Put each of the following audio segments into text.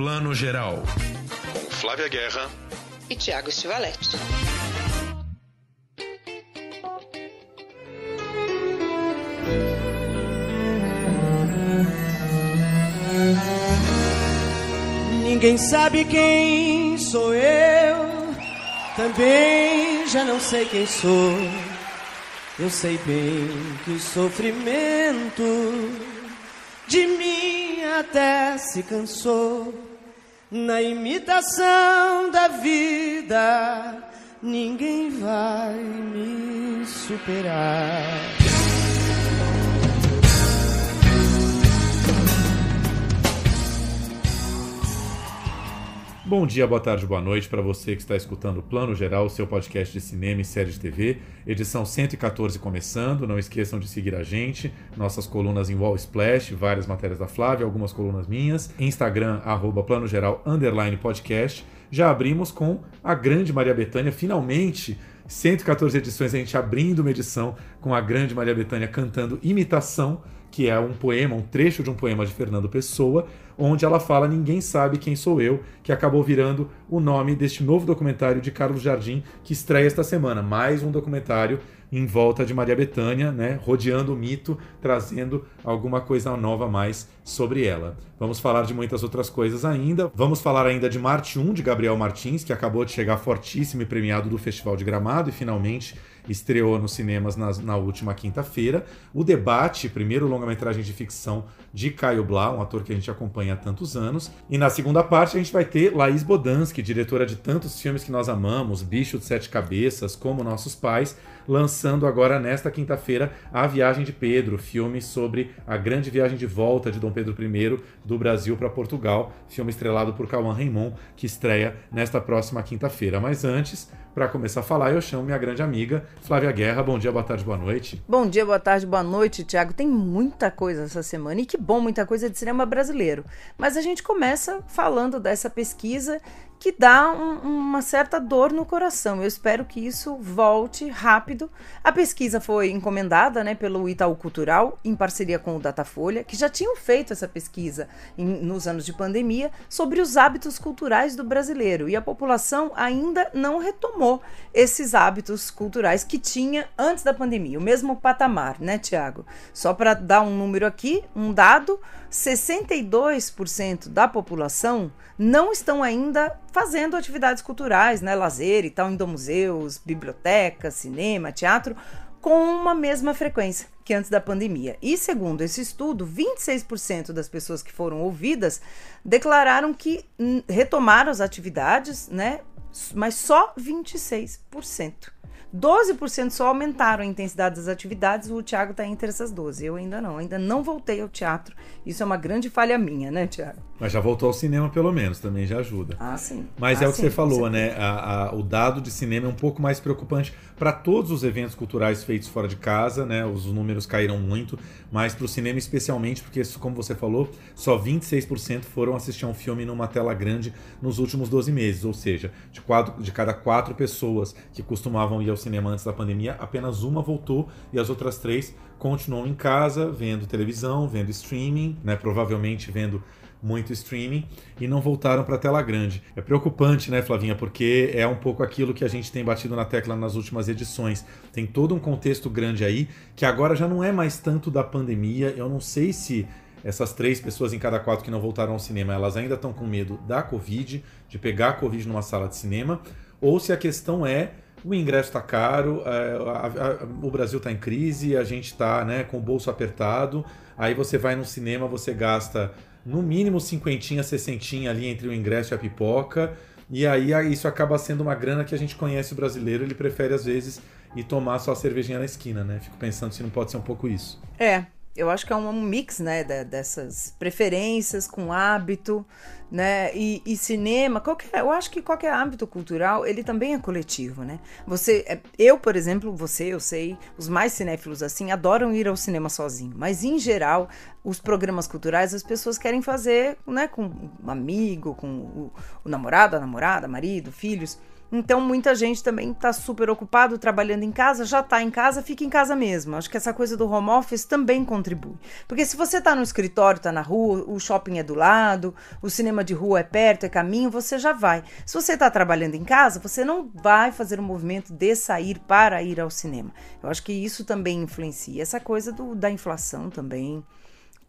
Plano Geral. Com Flávia Guerra e Tiago Stivaletti. Ninguém sabe quem sou eu, também já não sei quem sou. Eu sei bem que o sofrimento de mim até se cansou. Na imitação da vida, ninguém vai me superar. Bom dia, boa tarde, boa noite para você que está escutando o Plano Geral, seu podcast de cinema e série de TV, edição 114 começando. Não esqueçam de seguir a gente, nossas colunas em Wall Splash, várias matérias da Flávia, algumas colunas minhas, Instagram, arroba Plano Geral, underline podcast. Já abrimos com a grande Maria Bethânia, finalmente 114 edições, a gente abrindo uma edição com a grande Maria Bethânia cantando Imitação, que é um poema, um trecho de um poema de Fernando Pessoa, onde ela fala Ninguém Sabe Quem Sou Eu, que acabou virando o nome deste novo documentário de Carlos Jardim, que estreia esta semana. Mais um documentário em volta de Maria Bethânia, né, rodeando o mito, trazendo alguma coisa nova mais sobre ela. Vamos falar de muitas outras coisas ainda. Vamos falar ainda de Marte 1, de Gabriel Martins, que acabou de chegar fortíssimo e premiado do Festival de Gramado e finalmente estreou nos cinemas na, na última quinta-feira. O Debate, primeiro longa-metragem de ficção de Caio Blá, um ator que a gente acompanha há tantos anos. E na segunda parte a gente vai ter Laís Bodansky, diretora de tantos filmes que nós amamos, Bicho de Sete Cabeças, como Nossos Pais, lançando agora nesta quinta-feira A Viagem de Pedro, filme sobre a grande viagem de volta de Dom Pedro I do Brasil para Portugal, filme estrelado por Cauã Raymond, que estreia nesta próxima quinta-feira. Mas antes, para começar a falar, eu chamo minha grande amiga Flávia Guerra. Bom dia, boa tarde, boa noite. Bom dia, boa tarde, boa noite, Tiago. Tem muita coisa essa semana e que bom, muita coisa de cinema brasileiro. Mas a gente começa falando dessa pesquisa que dá um, uma certa dor no coração. Eu espero que isso volte rápido. A pesquisa foi encomendada né, pelo Itaú Cultural, em parceria com o Datafolha, que já tinham feito essa pesquisa em, nos anos de pandemia sobre os hábitos culturais do brasileiro. E a população ainda não retomou esses hábitos culturais que tinha antes da pandemia, o mesmo patamar, né, Tiago? Só para dar um número aqui, um dado: 62% da população não estão ainda fazendo atividades culturais, né, lazer e tal, indo a museus, bibliotecas, cinema, teatro, com uma mesma frequência que antes da pandemia. E segundo esse estudo, 26% das pessoas que foram ouvidas declararam que retomaram as atividades, né, mas só 26%. 12% só aumentaram a intensidade das atividades, o Thiago está entre essas 12. Eu ainda não, ainda não voltei ao teatro. Isso é uma grande falha minha, né, Thiago? Mas já voltou ao cinema, pelo menos, também já ajuda. Ah, sim. Mas ah, é o que sim, você falou, né? A, a, o dado de cinema é um pouco mais preocupante para todos os eventos culturais feitos fora de casa, né? Os números caíram muito, mas para o cinema especialmente, porque, como você falou, só 26% foram assistir a um filme numa tela grande nos últimos 12 meses. Ou seja, de, quatro, de cada quatro pessoas que costumavam ir ao cinema antes da pandemia, apenas uma voltou e as outras três continuam em casa, vendo televisão, vendo streaming, né? Provavelmente vendo muito streaming e não voltaram para a tela grande. É preocupante, né, Flavinha? Porque é um pouco aquilo que a gente tem batido na tecla nas últimas edições. Tem todo um contexto grande aí que agora já não é mais tanto da pandemia. Eu não sei se essas três pessoas em cada quatro que não voltaram ao cinema, elas ainda estão com medo da Covid, de pegar a Covid numa sala de cinema, ou se a questão é o ingresso está caro, é, a, a, o Brasil está em crise, a gente está né, com o bolso apertado, aí você vai no cinema, você gasta no mínimo cinquentinha, sessentinha ali entre o ingresso e a pipoca. E aí isso acaba sendo uma grana que a gente conhece o brasileiro, ele prefere às vezes ir tomar só a cervejinha na esquina, né? Fico pensando se não pode ser um pouco isso. É, eu acho que é um mix, né, dessas preferências com hábito, né, e, e, cinema, qualquer, eu acho que qualquer hábito cultural, ele também é coletivo, né, você, é, eu, por exemplo, você, eu sei, os mais cinéfilos assim, adoram ir ao cinema sozinho, mas em geral, os programas culturais, as pessoas querem fazer, né, com um amigo, com o, o namorado, a namorada, marido, filhos, Então muita gente também está super ocupado trabalhando em casa, já está em casa, fica em casa mesmo. Acho que essa coisa do home office também contribui. Porque se você está no escritório, está na rua, o shopping é do lado, o cinema de rua é perto, é caminho, você já vai. Se você está trabalhando em casa, você não vai fazer o movimento de sair para ir ao cinema. Eu acho que isso também influencia. Essa coisa do, da inflação também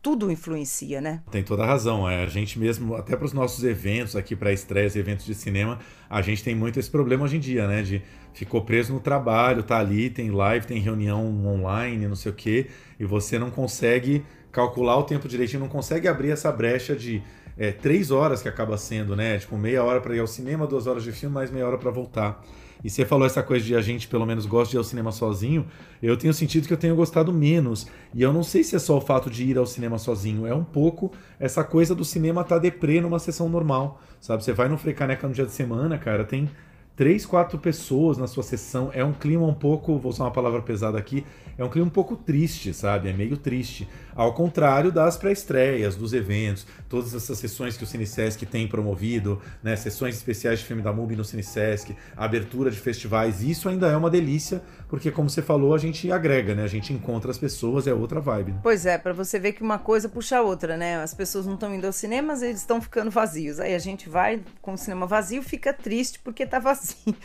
tudo influencia, né? Tem toda a razão. É, a gente mesmo, até para os nossos eventos aqui, para estreias eventos de cinema, a gente tem muito esse problema hoje em dia, né? De ficou preso no trabalho, tá ali, tem live, tem reunião online, não sei o quê, e você não consegue calcular o tempo direitinho, não consegue abrir essa brecha de é, três horas que acaba sendo, né? Tipo, meia hora para ir ao cinema, duas horas de filme, mais meia hora para voltar. E você falou essa coisa de a gente pelo menos gosta de ir ao cinema sozinho. Eu tenho sentido que eu tenho gostado menos. E eu não sei se é só o fato de ir ao cinema sozinho. É um pouco essa coisa do cinema tá deprê numa sessão normal. Sabe? Você vai no Frecaneca no dia de semana, cara, tem três, quatro pessoas na sua sessão. É um clima um pouco, vou usar uma palavra pesada aqui, é um clima um pouco triste, sabe? É meio triste. Ao contrário das pré-estreias, dos eventos, todas essas sessões que o Cinesesc tem promovido, né? Sessões especiais de filme da MUBI no Cinesesc, abertura de festivais, isso ainda é uma delícia, porque como você falou, a gente agrega, né? A gente encontra as pessoas, é outra vibe. Né? Pois é, para você ver que uma coisa puxa a outra, né? As pessoas não estão indo ao cinema, eles estão ficando vazios. Aí a gente vai com o cinema vazio, fica triste porque tá vazio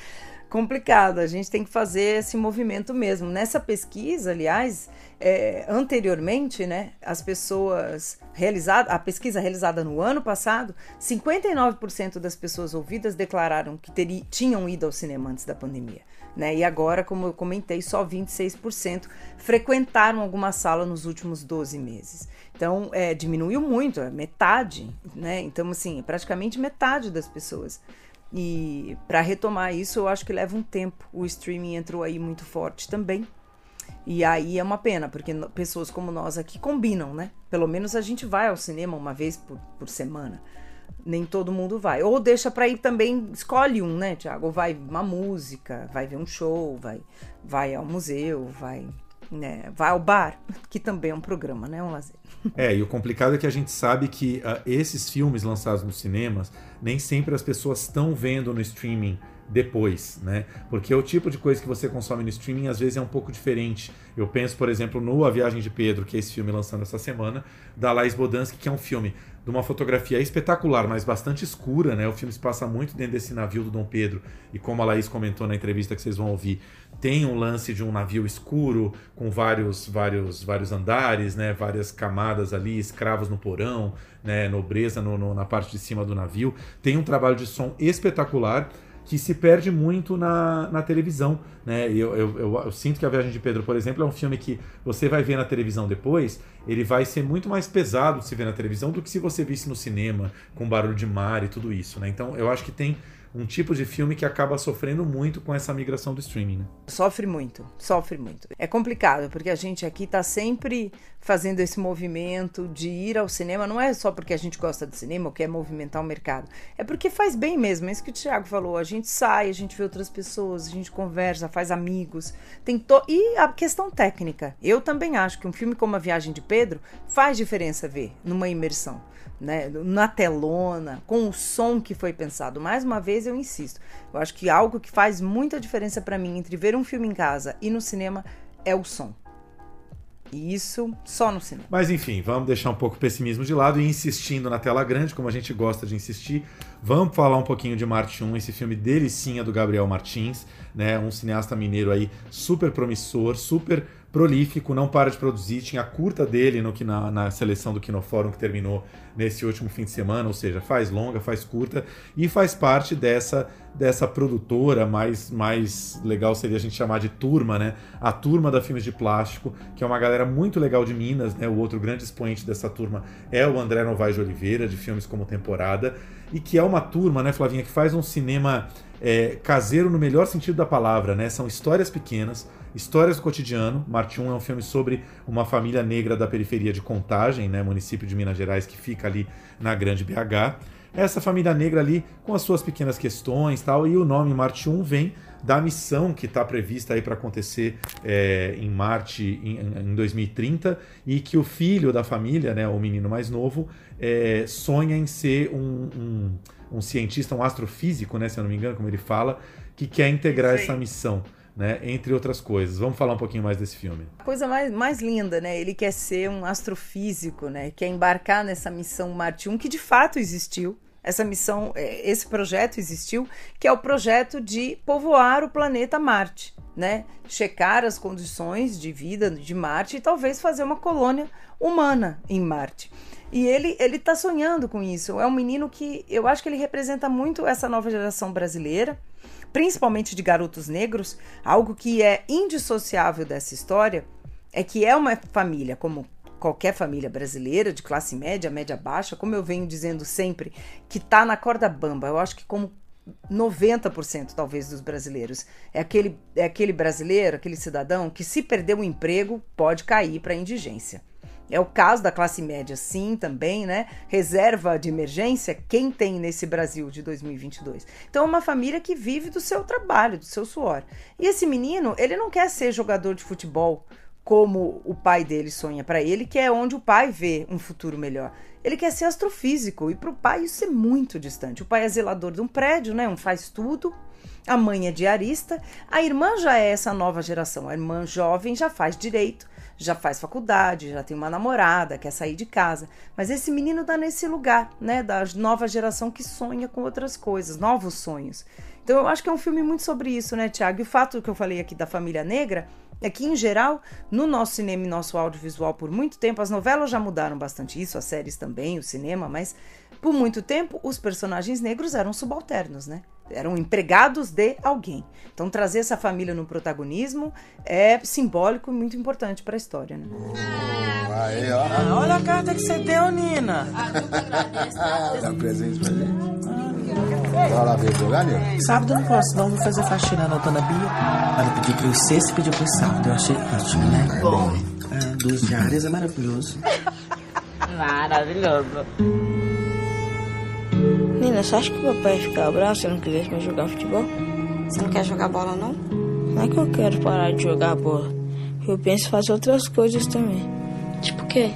complicado. A gente tem que fazer esse movimento mesmo. Nessa pesquisa, aliás, é, anteriormente, né, as pessoas realizadas, a pesquisa realizada no ano passado, 59% das pessoas ouvidas declararam que teri, tinham ido ao cinema antes da pandemia. Né? E agora, como eu comentei, só 26% frequentaram alguma sala nos últimos 12 meses. Então, é, diminuiu muito, é metade, né? Então, assim, praticamente metade das pessoas. E para retomar isso, eu acho que leva um tempo. O streaming entrou aí muito forte também. E aí é uma pena, porque pessoas como nós aqui combinam, né? Pelo menos a gente vai ao cinema uma vez por, por semana. Nem todo mundo vai. Ou deixa para ir também, escolhe um, né, Tiago? Vai uma música, vai ver um show, vai, vai ao museu, vai né, vai ao bar, que também é um programa, né, um lazer. É, e o complicado é que a gente sabe que uh, esses filmes lançados nos cinemas, nem sempre as pessoas estão vendo no streaming depois, né? Porque o tipo de coisa que você consome no streaming às vezes é um pouco diferente. Eu penso, por exemplo, no A Viagem de Pedro, que é esse filme lançando essa semana, da Laís Bodansky, que é um filme de uma fotografia espetacular, mas bastante escura, né? O filme se passa muito dentro desse navio do Dom Pedro, e como a Laís comentou na entrevista que vocês vão ouvir, tem um lance de um navio escuro com vários vários vários andares, né? Várias camadas ali, escravos no porão, né? Nobreza no, no, na parte de cima do navio. Tem um trabalho de som espetacular que se perde muito na, na televisão. Né? Eu, eu, eu, eu, sinto que A Viagem de Pedro, por exemplo, é um filme que você vai ver na televisão depois, ele vai ser muito mais pesado se ver na televisão do que se você visse no cinema, com barulho de mar e tudo isso. Né? Então eu acho que tem um tipo de filme que acaba sofrendo muito com essa migração do streaming. Né? Sofre muito, sofre muito. É complicado, porque a gente aqui está sempre fazendo esse movimento de ir ao cinema, não é só porque a gente gosta de cinema ou quer movimentar o mercado, é porque faz bem mesmo, é isso que o Thiago falou, a gente sai, a gente vê outras pessoas, a gente conversa, faz amigos, tem to... e a questão técnica, eu também acho que um filme como A Viagem de Pedro faz diferença ver numa imersão né, na telona, com o som que foi pensado. Mais uma vez, eu insisto, eu acho que algo que faz muita diferença para mim entre ver um filme em casa e no cinema é o som. E isso só no cinema. Mas enfim, vamos deixar um pouco o pessimismo de lado e insistindo na tela grande, como a gente gosta de insistir. Vamos falar um pouquinho de Marte 1, esse filme delicinha do Gabriel Martins, né? Um cineasta mineiro aí super promissor, super prolífico, não para de produzir. Tinha a curta dele no, na, na seleção do Kinofórum que terminou nesse último fim de semana, ou seja, faz longa, faz curta e faz parte dessa dessa produtora mais mais legal seria a gente chamar de turma, né? A turma da Filmes de Plástico, que é uma galera muito legal de Minas, né? O outro grande expoente dessa turma é o André Novaes de Oliveira, de filmes como Temporada, e que é uma turma, né, Flavinha, que faz um cinema é, caseiro no melhor sentido da palavra, né? São histórias pequenas, Histórias do Cotidiano. Marte 1 é um filme sobre uma família negra da periferia de Contagem, né, município de Minas Gerais que fica ali na Grande BH. Essa família negra ali com as suas pequenas questões tal, e o nome Marte 1 vem da missão que está prevista aí para acontecer é, em Marte em, em, 2030 e que o filho da família, né, o menino mais novo, é, sonha em ser um, um, um cientista, um astrofísico, né, se eu não me engano, como ele fala, que quer integrar Sim. essa missão. Né, entre outras coisas. Vamos falar um pouquinho mais desse filme. A coisa mais, mais linda, né? Ele quer ser um astrofísico, né? Quer embarcar nessa missão Marte 1, que de fato existiu. Essa missão, é, esse projeto existiu, que é o projeto de povoar o planeta Marte, né? Checar as condições de vida de Marte e talvez fazer uma colônia humana em Marte. E ele ele está sonhando com isso. É um menino que eu acho que ele representa muito essa nova geração brasileira, principalmente de garotos negros. Algo que é indissociável dessa história é que é uma família como qualquer família brasileira de classe média, média baixa, como eu venho dizendo sempre, que está na corda bamba. Eu acho que como 90% talvez dos brasileiros. É aquele, é aquele brasileiro, aquele cidadão que se perder o emprego pode cair para a indigência. É o caso da classe média, sim, também, né? Reserva de emergência, quem tem nesse Brasil de 2022? Então, é uma família que vive do seu trabalho, do seu suor. E esse menino, ele não quer ser jogador de futebol como o pai dele sonha para ele, que é onde o pai vê um futuro melhor. Ele quer ser astrofísico e para o pai isso é muito distante. O pai é zelador de um prédio, né? Um faz tudo. A mãe é diarista. A irmã já é essa nova geração. A irmã jovem já faz direito já faz faculdade, já tem uma namorada, quer sair de casa. Mas esse menino está nesse lugar, né, da nova geração que sonha com outras coisas, novos sonhos. Então eu acho que é um filme muito sobre isso, né, Tiago? E o fato que eu falei aqui da família negra é que, em geral, no nosso cinema e nosso audiovisual, por muito tempo, as novelas já mudaram bastante isso, as séries também, o cinema, mas por muito tempo os personagens negros eram subalternos, né? Eram empregados de alguém. Então trazer essa família no protagonismo é simbólico e muito importante para a história, né? Aí, ó. Ah, olha a carta que você deu, Nina. Dá um presente pra gente. Vai lá ver jogar? Sábado eu não posso, não. Vou fazer faxina na dona Bia. Ela pediu eu sexta e pediu pro sábado. Eu achei ótimo, né? Bom. É, duas diárias é maravilhoso. Maravilhoso. Nina, você acha que o papai ia ficar bravo se eu não quisesse mais jogar futebol? Você não quer jogar bola, não? Não é que eu quero parar de jogar bola. Eu penso em fazer outras coisas também. Tipo o quê?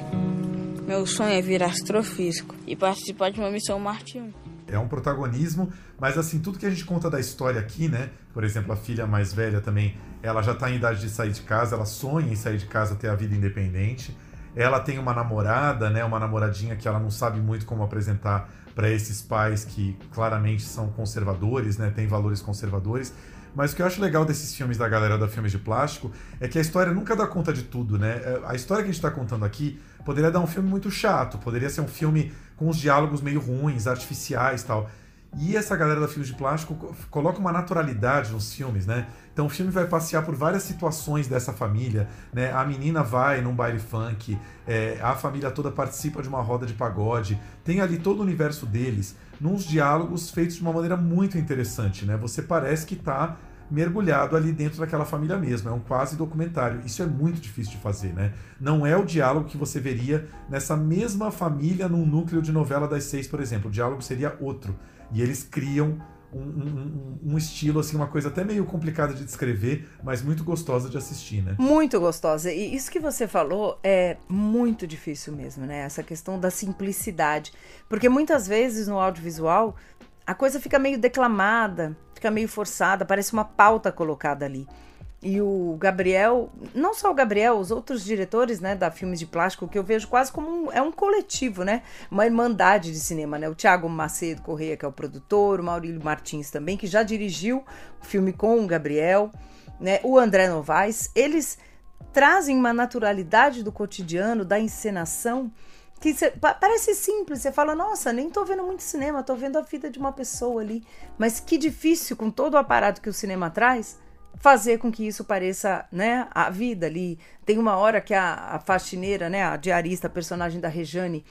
Meu sonho é virar astrofísico e participar de uma missão Marte 1. É um protagonismo, mas assim, tudo que a gente conta da história aqui, né? Por exemplo, a filha mais velha também, ela já está em idade de sair de casa, ela sonha em sair de casa, ter a vida independente. Ela tem uma namorada, né? Uma namoradinha que ela não sabe muito como apresentar para esses pais que claramente são conservadores, né, têm valores conservadores. Mas o que eu acho legal desses filmes da galera da Filmes de Plástico é que a história nunca dá conta de tudo, né? É, a história que a gente está contando aqui poderia dar um filme muito chato, poderia ser um filme com os diálogos meio ruins, artificiais tal. E essa galera da Filmes de Plástico coloca uma naturalidade nos filmes, né? Então o filme vai passear por várias situações dessa família, né? A menina vai num baile funk, é, a família toda participa de uma roda de pagode, tem ali todo o universo deles, nos diálogos feitos de uma maneira muito interessante, né? Você parece que está mergulhado ali dentro daquela família mesmo. É um quase documentário. Isso é muito difícil de fazer, né? Não é o diálogo que você veria nessa mesma família num núcleo de novela das seis, por exemplo. O diálogo seria outro. E eles criam um, um, um, estilo, assim, uma coisa até meio complicada de descrever, mas muito gostosa de assistir, né? Muito gostosa. E isso que você falou é muito difícil mesmo, né? Essa questão da simplicidade. Porque muitas vezes no audiovisual a coisa fica meio declamada, fica meio forçada, parece uma pauta colocada ali. E o Gabriel, não só o Gabriel, os outros diretores, né, da Filmes de Plástico, que eu vejo quase como um, é um coletivo, né, uma irmandade de cinema, né, o Thiago Macedo Correia, que é o produtor, o Maurílio Martins também, que já dirigiu o filme com o Gabriel, né, o André Novaes, eles trazem uma naturalidade do cotidiano, da encenação, que cê, parece simples, você fala, nossa, nem tô vendo muito cinema, tô vendo a vida de uma pessoa ali, mas que difícil com todo o aparato que o cinema traz, fazer com que isso pareça, né, a vida ali. Tem uma hora que a, a faxineira, né, a diarista, a personagem da Rejane,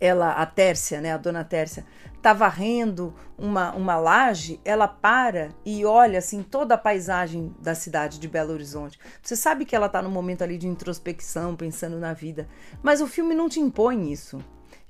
ela, a Tércia, né, a dona Tércia, tá varrendo uma, uma laje, ela para e olha assim toda a paisagem da cidade de Belo Horizonte. Você sabe que ela tá no momento ali de introspecção, pensando na vida, mas o filme não te impõe isso.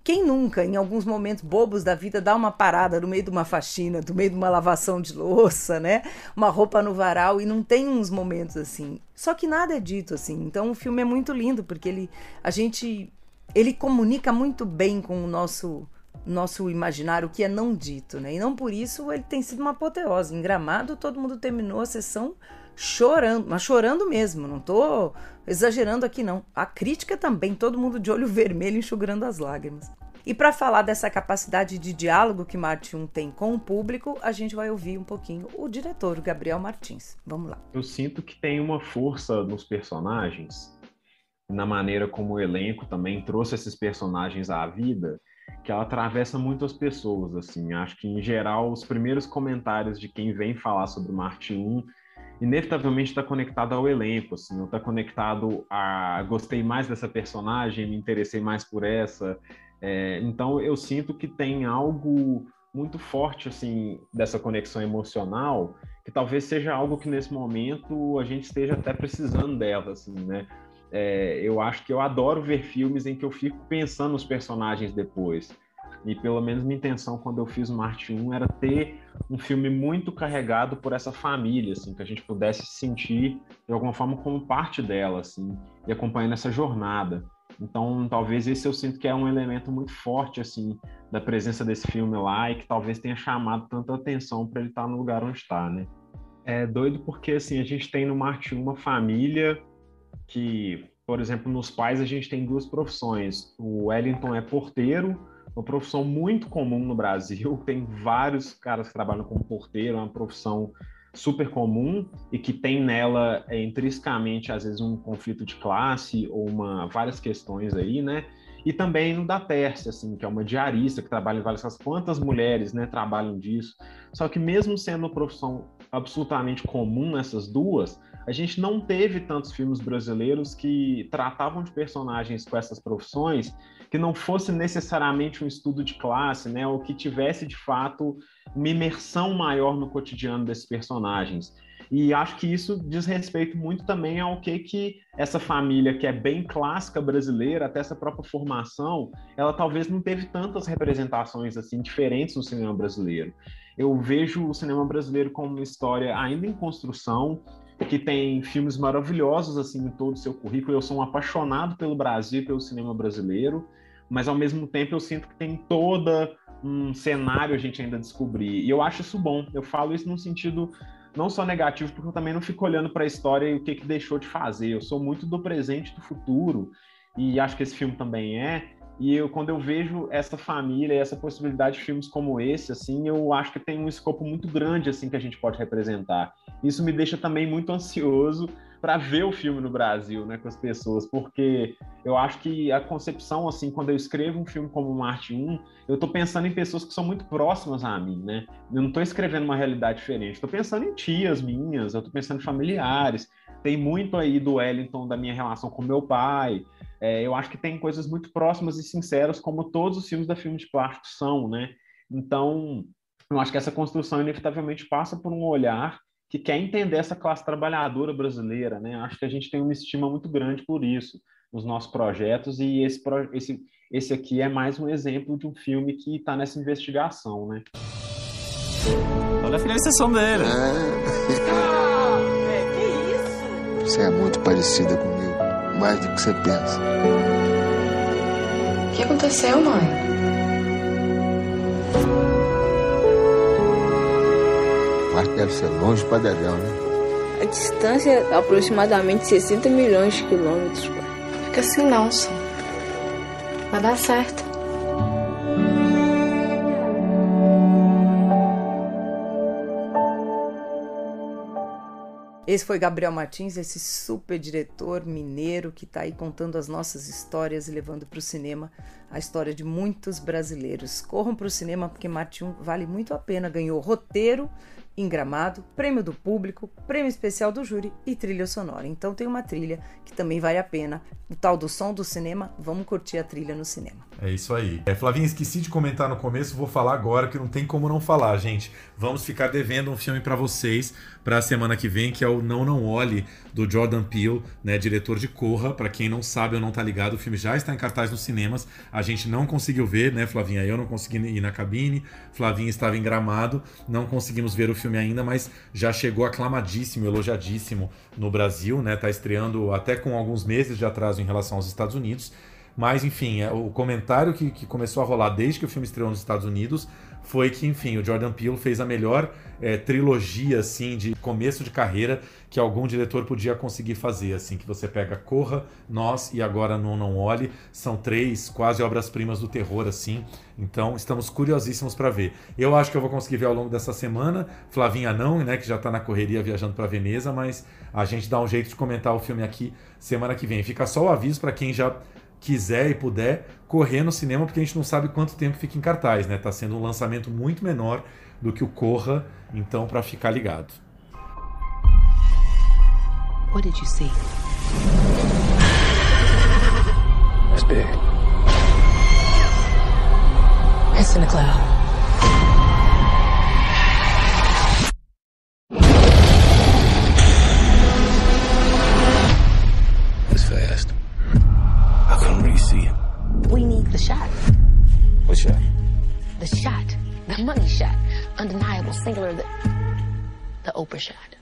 Quem nunca, em alguns momentos bobos da vida, dá uma parada no meio de uma faxina, no meio de uma lavação de louça, né? Uma roupa no varal e não tem uns momentos assim. Só que nada é dito assim. Então o filme é muito lindo porque ele a gente ele comunica muito bem com o nosso nosso imaginário, o que é não dito, né? E não por isso ele tem sido uma apoteose. Em Gramado, todo mundo terminou a sessão chorando, mas chorando mesmo, não tô exagerando aqui não. A crítica também, todo mundo de olho vermelho enxugando as lágrimas. E para falar dessa capacidade de diálogo que Martin tem com o público, a gente vai ouvir um pouquinho o diretor, Gabriel Martins. Vamos lá. Eu sinto que tem uma força nos personagens, na maneira como o elenco também trouxe esses personagens à vida, que ela atravessa muito as pessoas, assim. Acho que, em geral, os primeiros comentários de quem vem falar sobre o Martin 1 inevitavelmente está conectado ao elenco, assim, está conectado a gostei mais dessa personagem, me interessei mais por essa, é, então eu sinto que tem algo muito forte assim dessa conexão emocional que talvez seja algo que nesse momento a gente esteja até precisando dela assim né? É, eu acho que eu adoro ver filmes em que eu fico pensando nos personagens depois e pelo menos minha intenção quando eu fiz o Marte 1 era ter um filme muito carregado por essa família, assim, que a gente pudesse se sentir de alguma forma como parte dela, assim, e acompanhando essa jornada. Então, talvez esse eu sinto que é um elemento muito forte, assim, da presença desse filme lá e que talvez tenha chamado tanta atenção para ele estar tá no lugar onde está, né? É doido porque, assim, a gente tem no Marte uma família que, por exemplo, nos pais a gente tem duas profissões. O Wellington é porteiro, uma profissão muito comum no Brasil. Tem vários caras que trabalham como porteiro, é uma profissão super comum e que tem nela é, intrinsecamente às vezes um conflito de classe ou uma várias questões aí, né? E também no da Pérsia, assim, que é uma diarista que trabalha em várias. Quantas mulheres, né, trabalham disso? Só que mesmo sendo uma profissão absolutamente comum nessas duas, a gente não teve tantos filmes brasileiros que tratavam de personagens com essas profissões que não fosse necessariamente um estudo de classe, né, ou que tivesse de fato uma imersão maior no cotidiano desses personagens. E acho que isso diz respeito muito também ao que que essa família que é bem clássica brasileira, até essa própria formação, ela talvez não teve tantas representações assim diferentes no cinema brasileiro. Eu vejo o cinema brasileiro como uma história ainda em construção, que tem filmes maravilhosos assim em todo o seu currículo. Eu sou um apaixonado pelo Brasil, pelo cinema brasileiro, mas ao mesmo tempo eu sinto que tem toda um cenário a gente ainda descobrir. E eu acho isso bom. Eu falo isso num sentido não só negativo, porque eu também não fico olhando para a história e o que, que deixou de fazer. Eu sou muito do presente e do futuro, e acho que esse filme também é. E eu, quando eu vejo essa família e essa possibilidade de filmes como esse, assim, eu acho que tem um escopo muito grande, assim, que a gente pode representar. Isso me deixa também muito ansioso para ver o filme no Brasil, né, com as pessoas, porque eu acho que a concepção, assim, quando eu escrevo um filme como Marte 1, eu estou pensando em pessoas que são muito próximas a mim, né? Eu não estou escrevendo uma realidade diferente, estou pensando em tias minhas, eu estou pensando em familiares. Tem muito aí do Wellington da minha relação com meu pai. É, eu acho que tem coisas muito próximas e sinceras, como todos os filmes da filme de plástico são, né? Então, eu acho que essa construção inevitavelmente passa por um olhar que quer entender essa classe trabalhadora brasileira, né? Acho que a gente tem uma estima muito grande por isso nos nossos projetos e esse, esse, esse aqui é mais um exemplo de um filme que está nessa investigação, né? Olha a finalização dele. É. Ah, é, que isso? Você é muito parecida comigo, mais do que você pensa. O que aconteceu, mãe? Marte deve ser longe para Dedéu, né? A distância é aproximadamente 60 milhões de quilômetros, pai. Fica assim não, Sam. Vai dar certo. Esse foi Gabriel Martins, esse super diretor mineiro que está aí contando as nossas histórias e levando para o cinema a história de muitos brasileiros. Corram para o cinema porque Martin vale muito a pena. Ganhou roteiro em Gramado, prêmio do público, prêmio especial do júri e trilha sonora. Então tem uma trilha que também vale a pena. O tal do som do cinema, vamos curtir a trilha no cinema. É isso aí. É, Flavinha, esqueci de comentar no começo, vou falar agora que não tem como não falar, gente. Vamos ficar devendo um filme para vocês para a semana que vem, que é o Não Não Olhe, do Jordan Peele, né, diretor de Corra. Para quem não sabe ou não tá ligado, o filme já está em cartaz nos cinemas. A gente não conseguiu ver, né, Flavinha? Eu não consegui ir na cabine. Flavinha estava em Gramado, não conseguimos ver o filme ainda, mas já chegou aclamadíssimo, elogiadíssimo no Brasil, né? Tá estreando até com alguns meses de atraso em relação aos Estados Unidos Mas, enfim, é, o comentário que, que começou a rolar desde que o filme estreou nos Estados Unidos foi que, enfim, o Jordan Peele fez a melhor é, trilogia, assim, de começo de carreira que algum diretor podia conseguir fazer, assim, que você pega Corra, Nós e agora Não Não Olhe, são três quase obras-primas do terror, assim, então estamos curiosíssimos para ver. Eu acho que eu vou conseguir ver ao longo dessa semana, Flavinha não, né, que já está na correria viajando para Veneza, mas a gente dá um jeito de comentar o filme aqui semana que vem. Fica só o aviso para quem já quiser e puder correr no cinema, porque a gente não sabe quanto tempo fica em cartaz, né? Tá sendo um lançamento muito menor do que o Corra, então para ficar ligado. What did you see? It's big. It's in the cloud. Shot.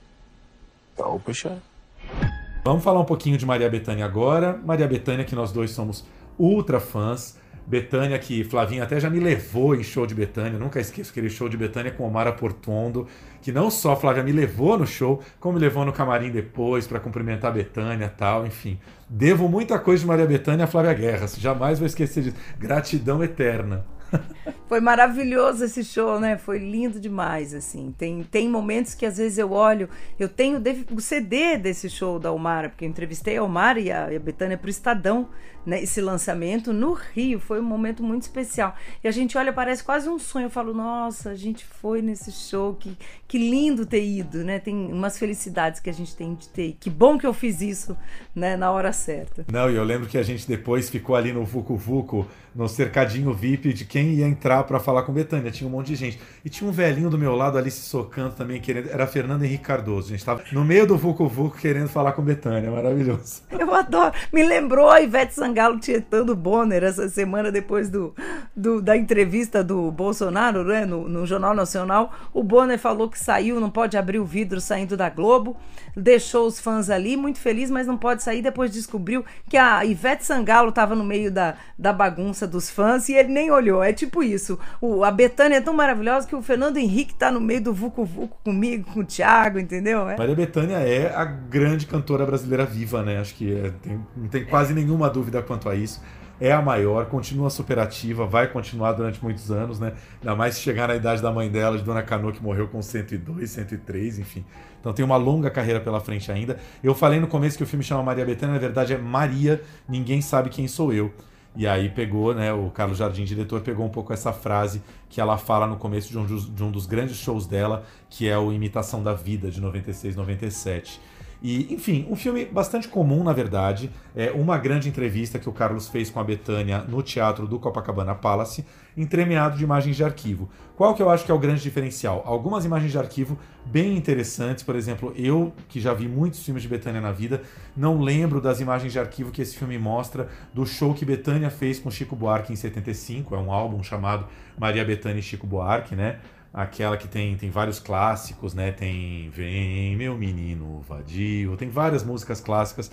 The Oprah shot? Vamos falar um pouquinho de Maria Bethânia agora. Maria Bethânia, que nós dois somos ultra fãs. Betânia, que Flavinha até já me levou em show de Betânia, nunca esqueço aquele show de Betânia com Omara Portondo, que não só Flávia me levou no show, como me levou no camarim depois para cumprimentar a Betânia tal, enfim. Devo muita coisa de Maria Betânia a Flávia Guerra, jamais vou esquecer disso. Gratidão eterna. Foi maravilhoso esse show, né? Foi lindo demais, assim. Tem, tem momentos que às vezes eu olho, eu tenho o CD desse show da Omara, porque eu entrevistei a Omara e a, a Betânia pro Estadão, né? Esse lançamento no Rio, foi um momento muito especial. E a gente olha, parece quase um sonho. Eu falo, nossa, a gente foi nesse show, que, que lindo ter ido, né? Tem umas felicidades que a gente tem de ter. Que bom que eu fiz isso, né? Na hora certa. Não, e eu lembro que a gente depois ficou ali no Vucu Vucu, no cercadinho VIP de quem ia entrar para falar com Betânia. Tinha um monte de gente. E tinha um velhinho do meu lado ali se socando também, querendo. Era Fernando Henrique Cardoso. A gente estava no meio do Vucu Vucu querendo falar com Betânia. Maravilhoso. Eu adoro. Me lembrou a Ivete Sangalo tietando Bonner essa semana depois do, do, da entrevista do Bolsonaro, né? No, no Jornal Nacional. O Bonner falou que saiu, não pode abrir o vidro saindo da Globo. Deixou os fãs ali, muito feliz, mas não pode sair. Depois descobriu que a Ivete Sangalo estava no meio da, da bagunça dos fãs e ele nem olhou. É tipo isso. O, a Betânia é tão maravilhosa que o Fernando Henrique tá no meio do Vucu Vucu comigo, com o Thiago, entendeu? É. Maria Betânia é a grande cantora brasileira viva, né? Acho que é, tem, não tem quase nenhuma dúvida quanto a isso. É a maior, continua superativa, vai continuar durante muitos anos, né? Ainda mais se chegar na idade da mãe dela, de Dona Cano, que morreu com 102, 103, enfim. Então tem uma longa carreira pela frente ainda. Eu falei no começo que o filme chama Maria Bethânia, na verdade é Maria, ninguém sabe quem sou eu. E aí pegou, né, o Carlos Jardim, diretor, pegou um pouco essa frase que ela fala no começo de um dos, de um dos grandes shows dela, que é o Imitação da Vida, de 96, 97. E, enfim, um filme bastante comum, na verdade. É uma grande entrevista que o Carlos fez com a Betânia no teatro do Copacabana Palace, entremeado de imagens de arquivo. Qual que eu acho que é o grande diferencial? Algumas imagens de arquivo bem interessantes, por exemplo, eu que já vi muitos filmes de Betânia na vida, não lembro das imagens de arquivo que esse filme mostra do show que Betânia fez com Chico Buarque em 75, é um álbum chamado Maria Betânia e Chico Buarque, né? Aquela que tem, tem vários clássicos, né? Tem Vem Meu Menino Vadio, tem várias músicas clássicas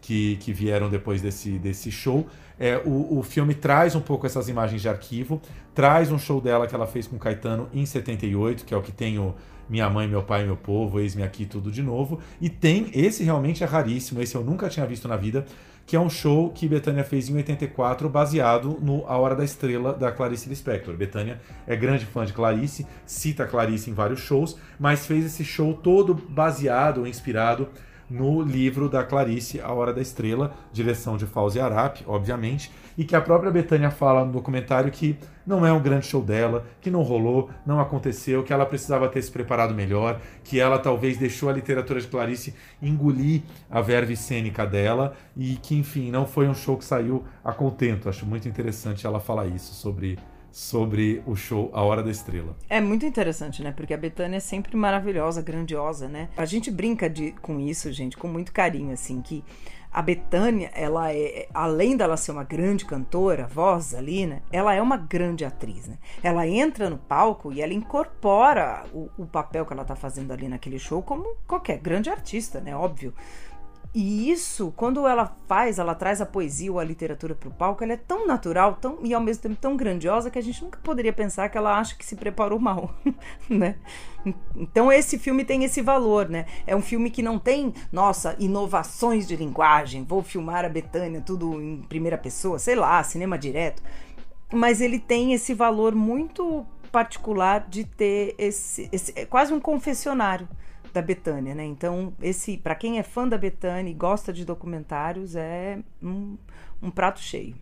que, que vieram depois desse, desse show. É, o, o filme traz um pouco essas imagens de arquivo, traz um show dela que ela fez com Caetano em 78, que é o que tem o Minha Mãe, Meu Pai, Meu Povo, Eis-me Aqui, Tudo de Novo. E tem, esse realmente é raríssimo, esse eu nunca tinha visto na vida, que é um show que Betânia fez em 84, baseado no A Hora da Estrela da Clarice Lispector. Betânia é grande fã de Clarice, cita Clarice em vários shows, mas fez esse show todo baseado, inspirado no livro da Clarice, A Hora da Estrela, direção de Fauzi Arap, obviamente, e que a própria Betânia fala no documentário que não é um grande show dela, que não rolou, não aconteceu, que ela precisava ter se preparado melhor, que ela talvez deixou a literatura de Clarice engolir a verve cênica dela e que, enfim, não foi um show que saiu a contento. Acho muito interessante ela falar isso sobre sobre o show A Hora da Estrela. É muito interessante, né? Porque a Betânia é sempre maravilhosa, grandiosa, né? A gente brinca de, com isso, gente, com muito carinho, assim, que a Betânia, ela é, além dela ser uma grande cantora, voz ali, né? Ela é uma grande atriz, né? Ela entra no palco e ela incorpora o, o papel que ela tá fazendo ali naquele show como qualquer grande artista, né? Óbvio. E isso, quando ela faz, ela traz a poesia ou a literatura para o palco, ela é tão natural tão, e ao mesmo tempo tão grandiosa que a gente nunca poderia pensar que ela acha que se preparou mal, né? Então esse filme tem esse valor, né? É um filme que não tem, nossa, inovações de linguagem, vou filmar a Betânia tudo em primeira pessoa, sei lá, cinema direto. Mas ele tem esse valor muito particular de ter esse, esse é quase um confessionário da Betânia, né? Então, esse, para quem é fã da Betânia e gosta de documentários, é um, um prato cheio.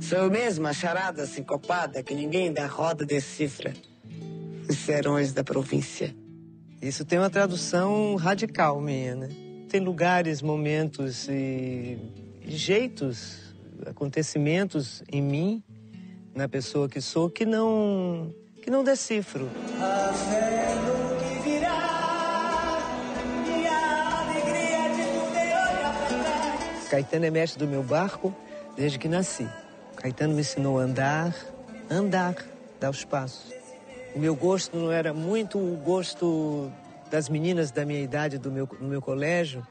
Sou mesmo a charada sincopada que ninguém da roda decifra. Os serões da província. Isso tem uma tradução radical minha, né? Tem lugares, momentos e jeitos, acontecimentos em mim na pessoa que sou que não que não decifro. A fé no que virá, e a alegria de poder olhar pra trás. Caetano é mestre do meu barco desde que nasci. Caetano me ensinou a andar, andar, dar os passos. O meu gosto não era muito o gosto das meninas da minha idade do meu, no meu colégio.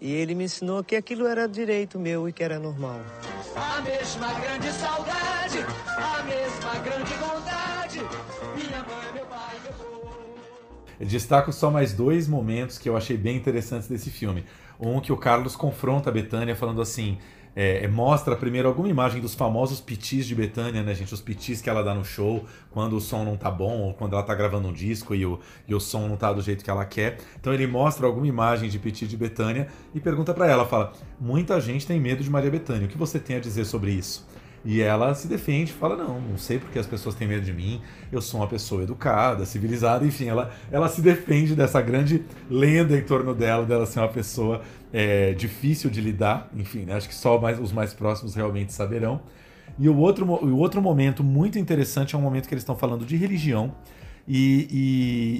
E ele me ensinou que aquilo era direito meu e que era normal. A mesma grande saudade, a mesma grande vontade. Minha mãe, meu pai, meu povo. Destaco só mais dois momentos que eu achei bem interessantes desse filme. Um que o Carlos confronta a Betânia falando assim: é, é, mostra primeiro alguma imagem dos famosos pitis de Betânia, né, gente? Os pitis que ela dá no show quando o som não tá bom, ou quando ela tá gravando um disco e o, e o som não tá do jeito que ela quer. Então ele mostra alguma imagem de piti de Betânia e pergunta para ela, fala: "Muita gente tem medo de Maria Betânia. O que você tem a dizer sobre isso?" E ela se defende, fala: Não, não sei porque as pessoas têm medo de mim, eu sou uma pessoa educada, civilizada, enfim, ela, ela se defende dessa grande lenda em torno dela, dela ser uma pessoa é, difícil de lidar, enfim, né? acho que só mais, os mais próximos realmente saberão. E o outro, o outro momento muito interessante é um momento que eles estão falando de religião. E,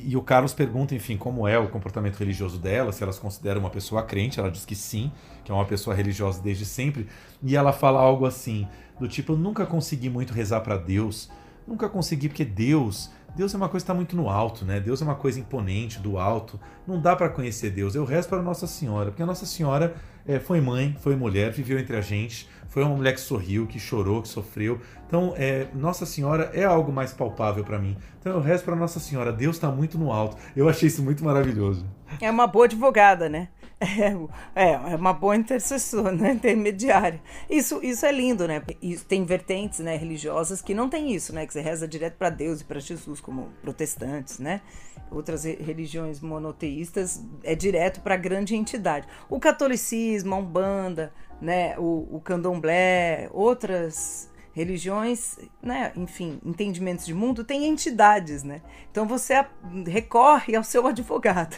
e, e, o Carlos pergunta, enfim, como é o comportamento religioso dela, se ela se considera uma pessoa crente. Ela diz que sim, que é uma pessoa religiosa desde sempre. E ela fala algo assim: do tipo, eu nunca consegui muito rezar para Deus, nunca consegui porque Deus, Deus é uma coisa que está muito no alto, né? Deus é uma coisa imponente, do alto. Não dá para conhecer Deus. Eu rezo para Nossa Senhora, porque a Nossa Senhora é, foi mãe, foi mulher, viveu entre a gente, foi uma mulher que sorriu, que chorou, que sofreu. Então, é, Nossa Senhora é algo mais palpável para mim. Então, eu rezo para Nossa Senhora. Deus está muito no alto. Eu achei isso muito maravilhoso. É uma boa advogada, né? É, é, é uma boa intercessora, né? intermediária. Isso, isso é lindo, né? Tem vertentes né, religiosas que não tem isso, né? Que você reza direto para Deus e para Jesus, como protestantes, né? Outras religiões monoteístas é direto para grande entidade. O catolicismo, a Umbanda, né? O, o candomblé, outras religiões, né, enfim, entendimentos de mundo, tem entidades, né? Então você recorre ao seu advogado.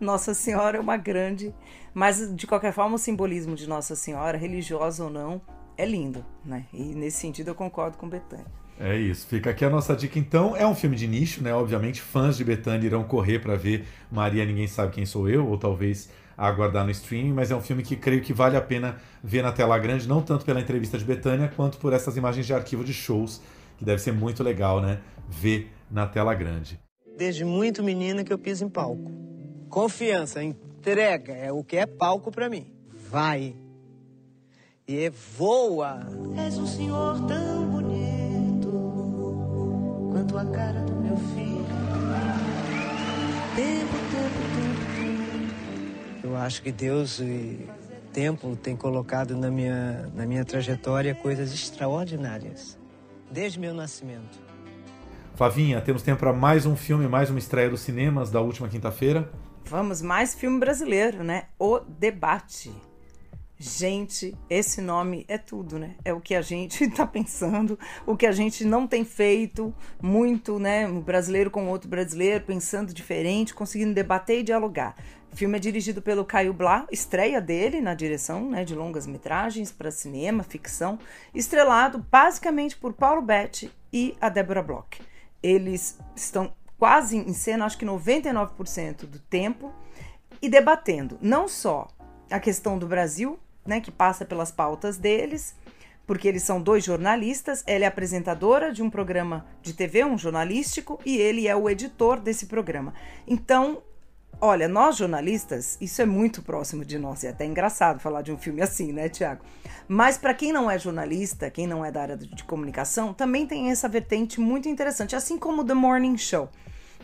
Nossa Senhora é uma grande, mas de qualquer forma o simbolismo de Nossa Senhora, religiosa ou não, é lindo, né? E nesse sentido eu concordo com Betânia. É isso, fica aqui a nossa dica então. É um filme de nicho, né? Obviamente, fãs de Betânia irão correr para ver Maria Ninguém Sabe Quem Sou Eu, ou talvez a aguardar no streaming, mas é um filme que creio que vale a pena ver na tela grande, não tanto pela entrevista de Betânia, quanto por essas imagens de arquivo de shows, que deve ser muito legal, né? Ver na tela grande. Desde muito menina que eu piso em palco. Confiança, entrega, é o que é palco para mim. Vai. E voa. És um senhor tão bonito quanto a cara do meu filho. Tempo, tempo, eu acho que Deus e tempo tem colocado na minha, na minha trajetória coisas extraordinárias, desde meu nascimento. Flavinha, temos tempo para mais um filme, mais uma estreia dos cinemas da última quinta-feira. Vamos, mais filme brasileiro, né? O Debate. Gente, esse nome é tudo, né? É o que a gente está pensando, o que a gente não tem feito muito, né? Um brasileiro com outro brasileiro, pensando diferente, conseguindo debater e dialogar. O filme é dirigido pelo Caio Blá, estreia dele na direção né, de longas metragens para cinema, ficção, estrelado basicamente por Paulo Betti e a Débora Bloch. Eles estão quase em cena, acho que 99% do tempo, e debatendo não só a questão do Brasil, né, que passa pelas pautas deles, porque eles são dois jornalistas. Ela é apresentadora de um programa de TV, um jornalístico, e ele é o editor desse programa. Então, olha, nós jornalistas, isso é muito próximo de nós. É até engraçado falar de um filme assim, né, Tiago? Mas para quem não é jornalista, quem não é da área de comunicação, também tem essa vertente muito interessante, assim como The Morning Show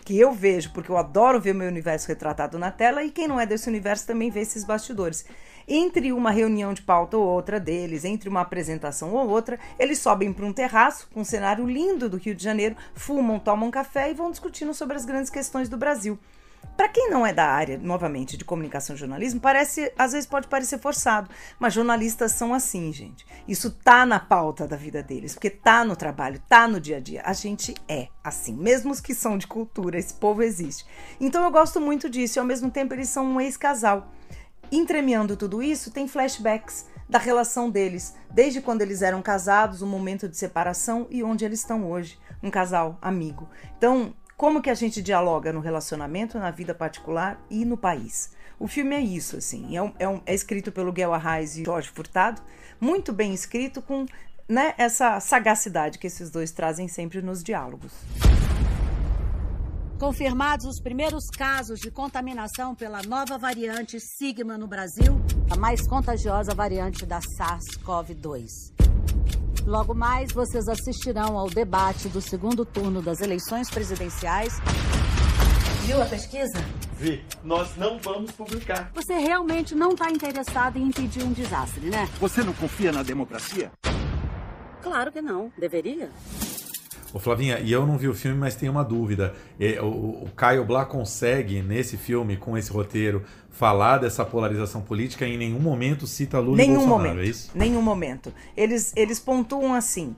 que eu vejo, porque eu adoro ver meu universo retratado na tela, e quem não é desse universo também vê esses bastidores. Entre uma reunião de pauta ou outra deles, entre uma apresentação ou outra, eles sobem para um terraço com um cenário lindo do Rio de Janeiro, fumam, tomam café e vão discutindo sobre as grandes questões do Brasil. Para quem não é da área, novamente, de comunicação e jornalismo, parece, às vezes pode parecer forçado, mas jornalistas são assim, gente. Isso tá na pauta da vida deles, porque tá no trabalho, tá no dia a dia. A gente é assim, mesmo os que são de cultura, esse povo existe. Então eu gosto muito disso e ao mesmo tempo eles são um ex-casal. Entremeando tudo isso, tem flashbacks da relação deles, desde quando eles eram casados, o momento de separação e onde eles estão hoje, um casal amigo. Então, como que a gente dialoga no relacionamento, na vida particular e no país. O filme é isso, assim. É, um, é, um, é escrito pelo Guel Arraes e Jorge Furtado, muito bem escrito, com né, essa sagacidade que esses dois trazem sempre nos diálogos. Confirmados os primeiros casos de contaminação pela nova variante Sigma no Brasil, a mais contagiosa variante da SARS-CoV-2. Logo mais, vocês assistirão ao debate do segundo turno das eleições presidenciais. Viu a pesquisa? Vi. Nós não vamos publicar. Você realmente não está interessado em impedir um desastre, né? Você não confia na democracia? Claro que não. Deveria? Ô Flavinha, e eu não vi o filme, mas tenho uma dúvida. O, o Caio Blá consegue, nesse filme, com esse roteiro, falar dessa polarização política e em nenhum momento cita Lula nenhum e Bolsonaro, momento, é isso? Nenhum momento. Eles, eles pontuam assim: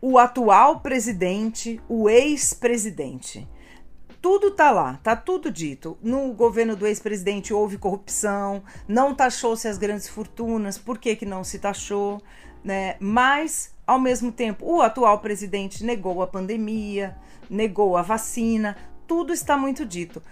o atual presidente, o ex-presidente. Tudo tá lá, tá tudo dito. No governo do ex-presidente houve corrupção, não taxou-se as grandes fortunas, por que, que não se taxou? Né? Mas ao mesmo tempo, o atual presidente negou a pandemia, negou a vacina, tudo está muito dito.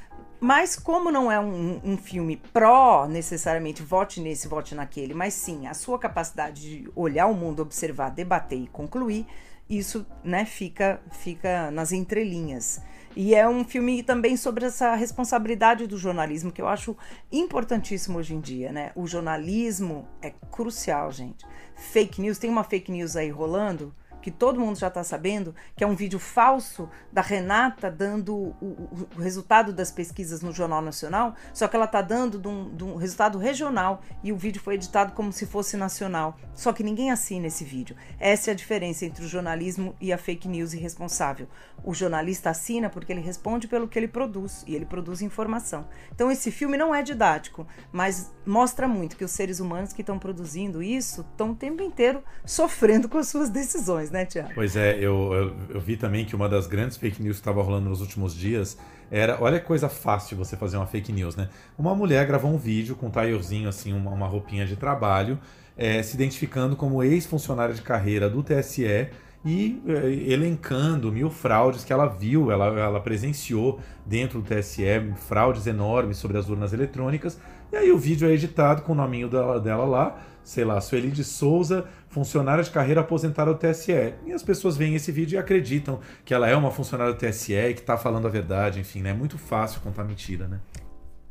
Mas como não é um, um, filme pró necessariamente vote nesse, vote naquele, mas sim a sua capacidade de olhar o mundo, observar, debater e concluir, isso né, fica, fica nas entrelinhas. E é um filme também sobre essa responsabilidade do jornalismo, que eu acho importantíssimo hoje em dia, né? O jornalismo é crucial, gente. Fake news, tem uma fake news aí rolando que todo mundo já está sabendo, que é um vídeo falso da Renata dando o, o, resultado das pesquisas no Jornal Nacional, só que ela está dando de um, de um, resultado regional e o vídeo foi editado como se fosse nacional. Só que ninguém assina esse vídeo. Essa é a diferença entre o jornalismo e a fake news irresponsável. O jornalista assina porque ele responde pelo que ele produz e ele produz informação. Então esse filme não é didático, mas mostra muito que os seres humanos que estão produzindo isso estão o tempo inteiro sofrendo com as suas decisões né, Tiago? Pois é, eu, eu, eu, vi também que uma das grandes fake news que estava rolando nos últimos dias era. Olha que coisa fácil você fazer uma fake news, né? Uma mulher gravou um vídeo com um taiorzinho, assim, uma, uma roupinha de trabalho, é, se identificando como ex-funcionária de carreira do TSE e é, elencando mil fraudes que ela viu, ela, ela presenciou dentro do TSE, fraudes enormes sobre as urnas eletrônicas. E aí o vídeo é editado com o nominho dela, dela lá, sei lá, Sueli de Souza, funcionária de carreira aposentada do TSE. E as pessoas veem esse vídeo e acreditam que ela é uma funcionária do TSE e que está falando a verdade, enfim, né? É muito fácil contar mentira, né?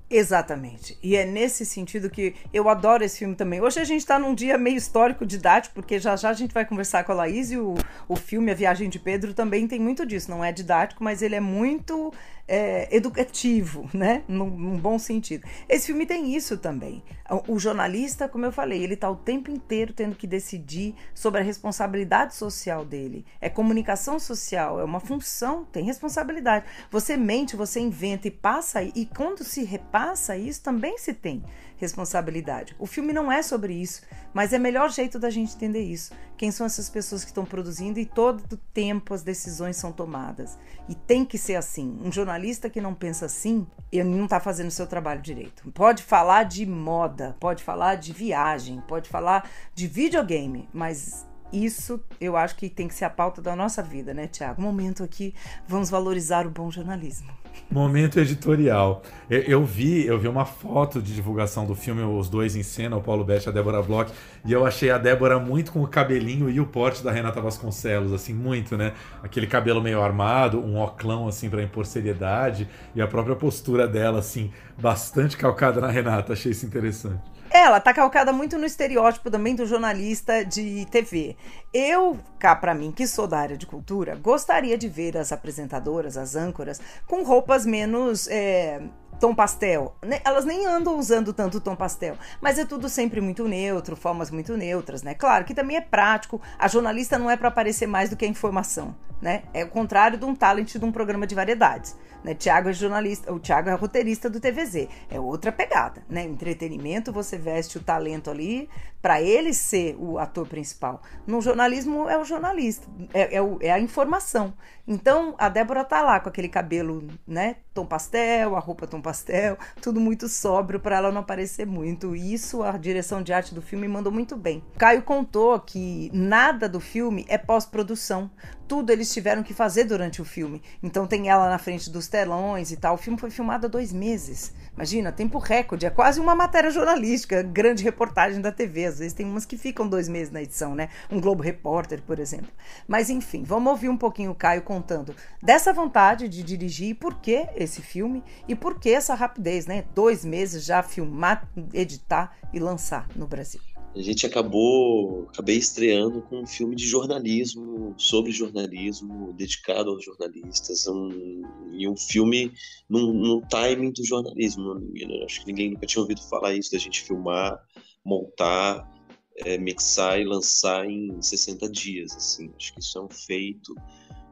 Exatamente. E é nesse sentido que eu adoro esse filme também. Hoje a gente está num dia meio histórico, didático, porque já já a gente vai conversar com a Laís e o, o filme A Viagem de Pedro também tem muito disso. Não é didático, mas ele é muito é, educativo, né? Num, num, bom sentido. Esse filme tem isso também. O, o jornalista, como eu falei, ele está o tempo inteiro tendo que decidir sobre a responsabilidade social dele. É comunicação social, é uma função, tem responsabilidade. Você mente, você inventa e passa, e quando se repassa isso, também se tem responsabilidade. O filme não é sobre isso, mas é o melhor jeito da gente entender isso. Quem são essas pessoas que estão produzindo e todo tempo as decisões são tomadas. E tem que ser assim. Um jornalista que não pensa assim, ele não está fazendo o seu trabalho direito. Pode falar de moda, pode falar de viagem, pode falar de videogame, mas isso eu acho que tem que ser a pauta da nossa vida, né, Tiago? Momento aqui, vamos valorizar o bom jornalismo. Momento editorial. Eu, eu, vi, eu vi uma foto de divulgação do filme Os Dois em Cena, o Paulo Bete e a Débora Bloch, e eu achei a Débora muito com o cabelinho e o porte da Renata Vasconcelos, assim, muito, né? Aquele cabelo meio armado, um oclão, assim, para impor seriedade, e a própria postura dela, assim, bastante calcada na Renata. Achei isso interessante. Ela tá calcada muito no estereótipo também do jornalista de TV. Eu, cá para mim, que sou da área de cultura, gostaria de ver as apresentadoras, as âncoras, com roupas menos é, tom pastel. Elas nem andam usando tanto tom pastel, mas é tudo sempre muito neutro, formas muito neutras, né? Claro que também é prático. A jornalista não é para aparecer mais do que a informação, né? É o contrário de um talent de um programa de variedades. Né? Tiago é jornalista, o Tiago é roteirista do TVZ. É outra pegada, né? Entretenimento, você veste o talento ali para ele ser o ator principal. No jornalismo é o jornalista, é, é, o, é, a informação. Então a Débora tá lá com aquele cabelo, né? Tom pastel, a roupa tom pastel, tudo muito sóbrio para ela não aparecer muito. E isso a direção de arte do filme mandou muito bem. Caio contou que nada do filme é pós-produção tudo eles tiveram que fazer durante o filme. Então tem ela na frente dos telões e tal. O filme foi filmado há dois meses. Imagina, tempo recorde. É quase uma matéria jornalística, grande reportagem da TV. Às vezes tem umas que ficam dois meses na edição, né? Um Globo Repórter, por exemplo. Mas enfim, vamos ouvir um pouquinho o Caio contando dessa vontade de dirigir e por que esse filme e por que essa rapidez, né? Dois meses já filmar, editar e lançar no Brasil a gente acabou acabei estreando com um filme de jornalismo sobre jornalismo dedicado aos jornalistas um, e um filme no, no timing do jornalismo acho que ninguém nunca tinha ouvido falar isso da gente filmar montar é, mixar e lançar em 60 dias assim. Acho que isso é um feito.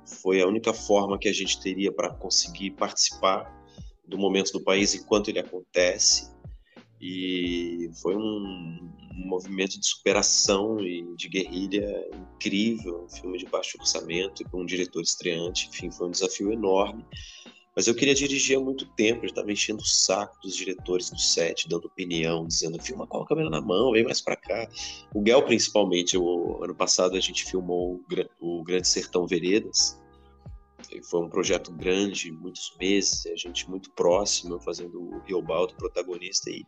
Foi a única forma que a gente teria para conseguir participar do momento do país enquanto ele acontece e foi um, um, movimento de superação e de guerrilha incrível, um filme de baixo orçamento com um diretor estreante, enfim, foi um desafio enorme. Mas eu queria dirigir há muito tempo, eu estava enchendo o saco dos diretores do set, dando opinião, dizendo: filma com a câmera na mão, vem mais para cá. O Guel, principalmente, o ano passado a gente filmou o Grande Sertão Veredas, foi um projeto grande, muitos meses, a gente muito próximo, fazendo o Riobaldo protagonista e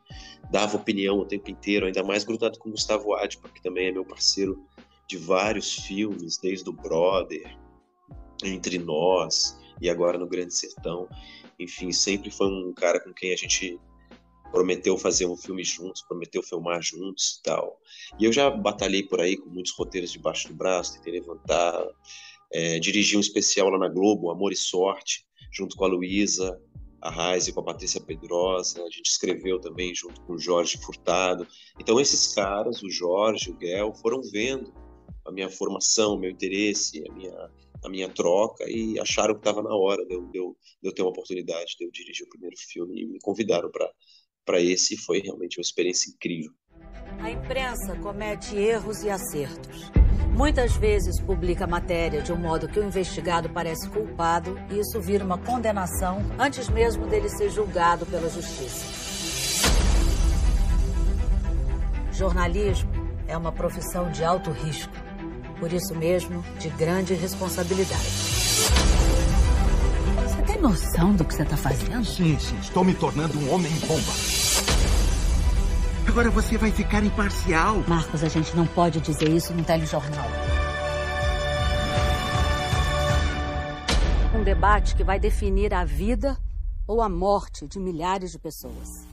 dava opinião o tempo inteiro, ainda mais grudado com o Gustavo Adpa, que também é meu parceiro de vários filmes, desde o Brother, Entre Nós e agora no Grande Sertão. Enfim, sempre foi um cara com quem a gente prometeu fazer um filme juntos, prometeu filmar juntos e tal. E eu já batalhei por aí com muitos roteiros debaixo do braço, tentei levantar é, dirigi um especial lá na Globo, Amor e Sorte, junto com a Luísa, a Raiz e com a Patrícia Pedrosa. A gente escreveu também junto com o Jorge Furtado. Então, esses caras, o Jorge, o Guel, foram vendo a minha formação, o meu interesse, a minha, a minha troca e acharam que estava na hora de eu, de, eu, de eu ter uma oportunidade de eu dirigir o primeiro filme e me convidaram para esse e foi realmente uma experiência incrível. A imprensa comete erros e acertos. Muitas vezes publica matéria de um modo que o investigado parece culpado e isso vira uma condenação antes mesmo dele ser julgado pela justiça. Jornalismo é uma profissão de alto risco, por isso mesmo, de grande responsabilidade. Você tem noção do que você está fazendo? Sim, sim. Estou me tornando um homem-bomba. Agora você vai ficar imparcial. Marcos, a gente não pode dizer isso no telejornal. Um debate que vai definir a vida ou a morte de milhares de pessoas.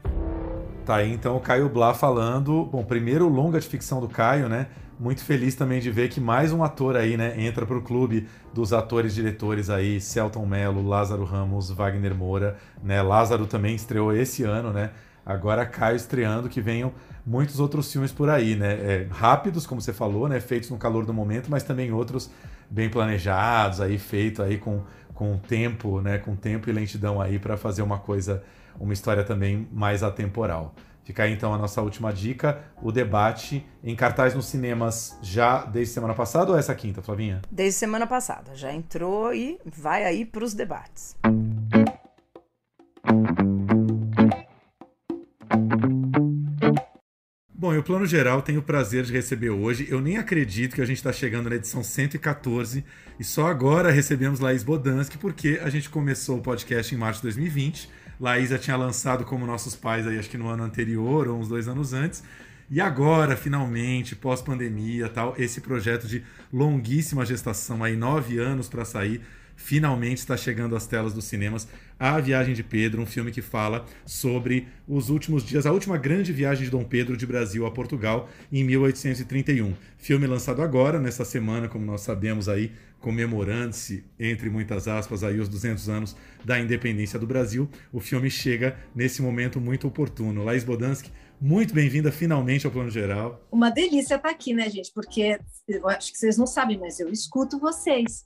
Tá aí então o Caio Blá falando. Bom, primeiro longa de ficção do Caio, né? Muito feliz também de ver que mais um ator aí, né, entra pro clube dos atores diretores aí, Celton Mello, Lázaro Ramos, Wagner Moura, né? Lázaro também estreou esse ano, né? Agora Caio estreando, que venham muitos outros filmes por aí, né? É, rápidos, como você falou, né? Feitos no calor do momento, mas também outros bem planejados, aí feito aí com, com tempo, né? Com tempo e lentidão aí para fazer uma coisa, uma história também mais atemporal. Fica aí então a nossa última dica, o debate em cartaz nos cinemas já desde semana passada ou essa quinta, Flavinha? Desde semana passada, já entrou e vai aí para os debates. Bom, e o Plano Geral tem o prazer de receber hoje. Eu nem acredito que a gente está chegando na edição 114 e só agora recebemos Laís Bodansky, porque a gente começou o podcast em março de 2020. Laís já tinha lançado como nossos pais aí, acho que no ano anterior ou uns dois anos antes. E agora, finalmente, pós-pandemia, tal, esse projeto de longuíssima gestação, aí nove anos para sair, finalmente está chegando às telas dos cinemas. A Viagem de Pedro, um filme que fala sobre os últimos dias, a última grande viagem de Dom Pedro de Brasil a Portugal em 1831. Filme lançado agora, nessa semana, como nós sabemos aí, comemorando-se, entre muitas aspas, aí os 200 anos da independência do Brasil. O filme chega nesse momento muito oportuno. Laís Bodansky, muito bem-vinda finalmente ao Plano Geral. Uma delícia estar aqui, né, gente? Porque eu acho que vocês não sabem, mas eu escuto vocês.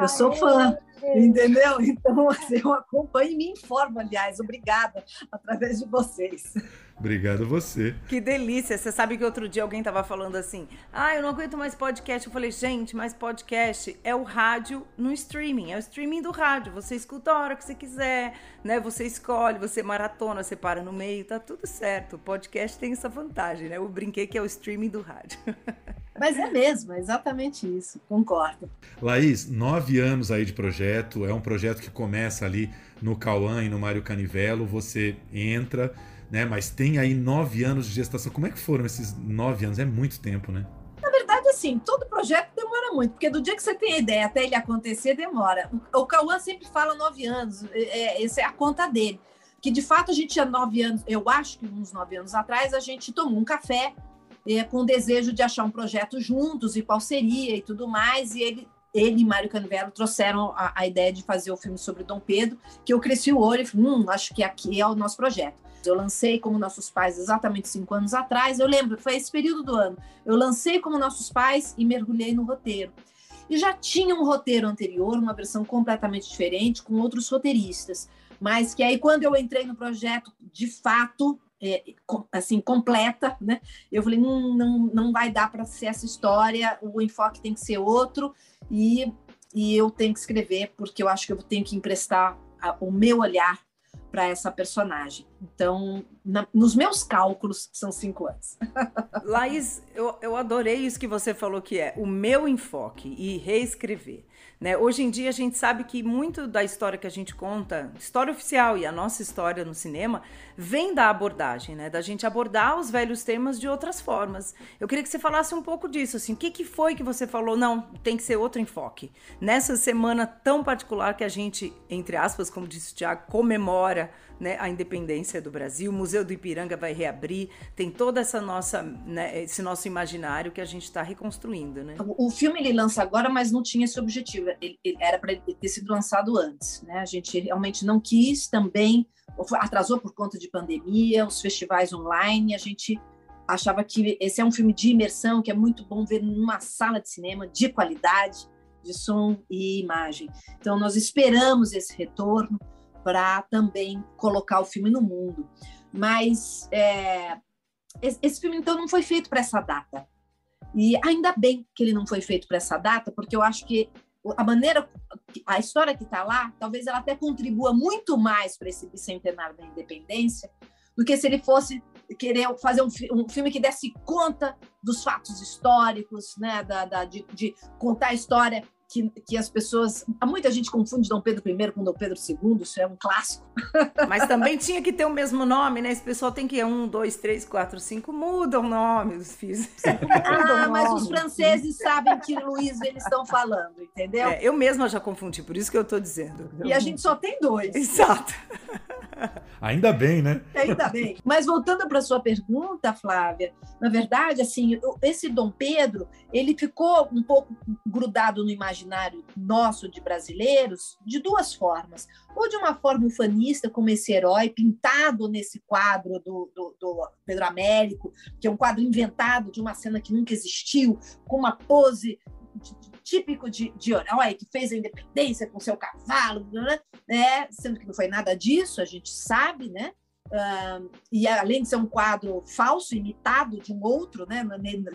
Eu sou fã, entendeu? Então, assim, eu acompanho e me informo, aliás. Obrigada, através de vocês. Obrigado a você. Que delícia. Você sabe que outro dia alguém estava falando assim: ah, eu não aguento mais podcast. Eu falei, gente, mas podcast é o rádio no streaming, é o streaming do rádio. Você escuta a hora que você quiser, né? Você escolhe, você maratona, você para no meio, tá tudo certo. O podcast tem essa vantagem, né? Eu brinquei que é o streaming do rádio. Mas é mesmo, é exatamente isso, concordo. Laís, nove anos aí de projeto, é um projeto que começa ali no Cauã e no Mário Canivelo, você entra, né? Mas tem aí nove anos de gestação. Como é que foram esses nove anos? É muito tempo, né? Na verdade, assim, todo projeto demora muito, porque do dia que você tem a ideia até ele acontecer, demora. O Cauã sempre fala nove anos, é, é, essa é a conta dele. Que de fato a gente tinha nove anos, eu acho que uns nove anos atrás, a gente tomou um café é, com desejo de achar um projeto juntos e qual seria e tudo mais. E ele, ele e Mário Canivelo trouxeram a, a, ideia de fazer o filme sobre Dom Pedro, que eu cresci o olho e falei, hum, acho que aqui é o nosso projeto. Eu lancei como nossos pais exatamente cinco anos atrás. Eu lembro, foi esse período do ano. Eu lancei como nossos pais e mergulhei no roteiro. E já tinha um roteiro anterior, uma versão completamente diferente, com outros roteiristas. Mas que aí, quando eu entrei no projeto, de fato, é, assim completa, né? Eu falei, não, não, não vai dar para ser essa história, o enfoque tem que ser outro e, e eu tenho que escrever porque eu acho que eu tenho que emprestar a, o meu olhar para essa personagem. Então, na, nos meus cálculos, são cinco anos. Laís, eu, eu adorei isso que você falou que é o meu enfoque e reescrever. Né? Hoje em dia a gente sabe que muito da história que a gente conta, história oficial e a nossa história no cinema, vem da abordagem, né? da gente abordar os velhos temas de outras formas. Eu queria que você falasse um pouco disso, assim, o que, que foi que você falou, não, tem que ser outro enfoque. Nessa semana tão particular que a gente, entre aspas, como disse o Tiago, comemora né, a independência do Brasil, o Museu do Ipiranga vai reabrir, tem toda essa nossa, né, esse nosso imaginário que a gente está reconstruindo, né? O filme ele lança agora, mas não tinha esse objetivo, ele, ele era para ter sido lançado antes, né? A gente realmente não quis também, atrasou por conta de pandemia, os festivais online, a gente achava que esse é um filme de imersão que é muito bom ver numa sala de cinema de qualidade, de som e imagem. Então nós esperamos esse retorno para também colocar o filme no mundo. Mas é, esse filme, então, não foi feito para essa data. E ainda bem que ele não foi feito para essa data, porque eu acho que a maneira, a história que está lá, talvez ela até contribua muito mais para esse bicentenário da independência do que se ele fosse querer fazer um, um, filme que desse conta dos fatos históricos, né, da, da de, de, contar a história que, que as pessoas. Muita gente confunde Dom Pedro I com Dom Pedro II, isso é um clássico. Mas também tinha que ter o mesmo nome, né? Esse pessoal tem que ir um, dois, três, quatro, cinco, muda o nome, os filhos. Ah, mas os franceses sabem que Luiz eles estão falando, entendeu? É, eu mesma já confundi, por isso que eu estou dizendo. E a gente só tem dois. Exato. Ainda bem, né? Ainda bem. Mas voltando para sua pergunta, Flávia, na verdade, assim, esse Dom Pedro, ele ficou um pouco grudado no imaginário nosso de brasileiros de duas formas. Ou de uma forma ufanista, como esse herói pintado nesse quadro do, do, do Pedro Américo, que é um quadro inventado de uma cena que nunca existiu, com uma pose típico de, de herói que fez a independência com seu cavalo, né? É, sendo que não foi nada disso, a gente sabe, né? Uh, e além de ser um quadro falso, imitado de um outro, né?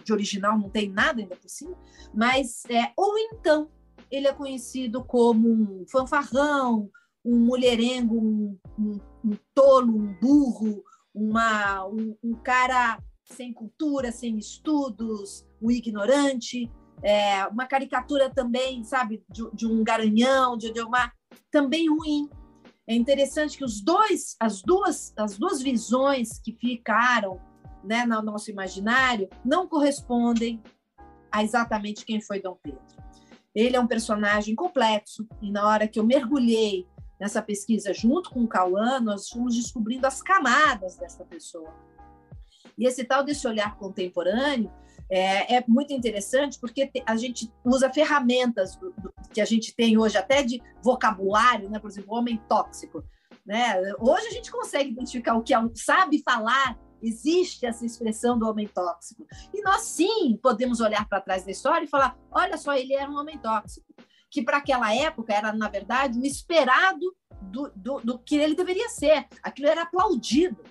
De original não tem nada ainda por cima, mas é, ou então ele é conhecido como um fanfarrão, um mulherengo, um, um, um tolo, um burro, uma, um, um cara sem cultura, sem estudos, o ignorante, é, uma caricatura também, sabe, de, de um garanhão, de, de uma também ruim. É interessante que os dois, as duas, as duas visões que ficaram né, no nosso imaginário não correspondem a exatamente quem foi Dom Pedro. Ele é um personagem complexo e na hora que eu mergulhei nessa pesquisa junto com o Cauã, nós fomos descobrindo as camadas dessa pessoa. E esse tal desse olhar contemporâneo é, é muito interessante porque a gente usa ferramentas do, do, que a gente tem hoje, até de vocabulário, né? por exemplo, homem tóxico. Né? Hoje a gente consegue identificar o que é sabe falar, existe essa expressão do homem tóxico. E nós sim podemos olhar para trás da história e falar: olha só, ele era um homem tóxico. Que para aquela época era, na verdade, o esperado do, do, do que ele deveria ser. Aquilo era aplaudido,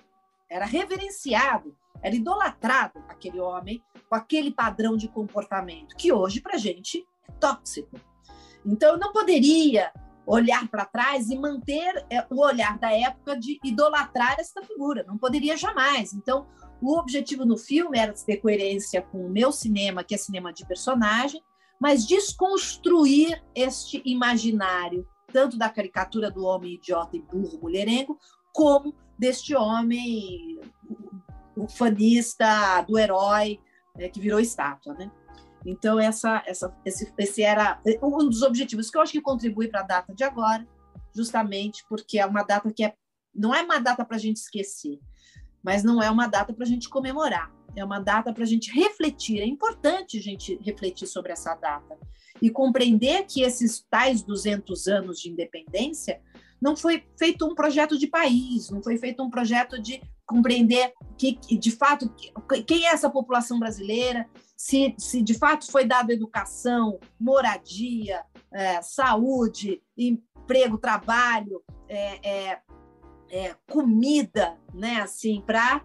era reverenciado era idolatrado aquele homem com aquele padrão de comportamento que hoje para a gente é tóxico. Então eu não poderia olhar para trás e manter é, o olhar da época de idolatrar esta figura, não poderia jamais. Então o objetivo no filme era ter coerência com o meu cinema, que é cinema de personagem, mas desconstruir este imaginário tanto da caricatura do homem idiota e burro mulherengo, como deste homem o fanista do herói né, que virou estátua, né? Então essa, essa, esse, esse era um dos objetivos que eu acho que contribui para a data de agora, justamente porque é uma data que é, não é uma data para a gente esquecer, mas não é uma data para a gente comemorar. É uma data para a gente refletir. É importante a gente refletir sobre essa data e compreender que esses tais 200 anos de independência não foi feito um projeto de país, não foi feito um projeto de compreender que, de fato, quem é essa população brasileira, se, se de fato foi dada educação, moradia, é, saúde, emprego, trabalho, é, é, é comida, né, assim, para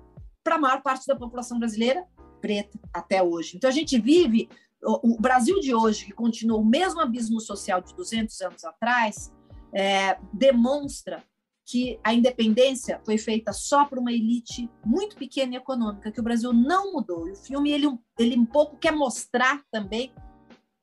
a maior parte da população brasileira preta até hoje. Então a gente vive o, o Brasil de hoje, que continua o mesmo abismo social de 200 anos atrás, é, demonstra que a independência foi feita só por uma elite muito pequena e econômica, que o Brasil não mudou. E o filme ele, ele um pouco quer mostrar também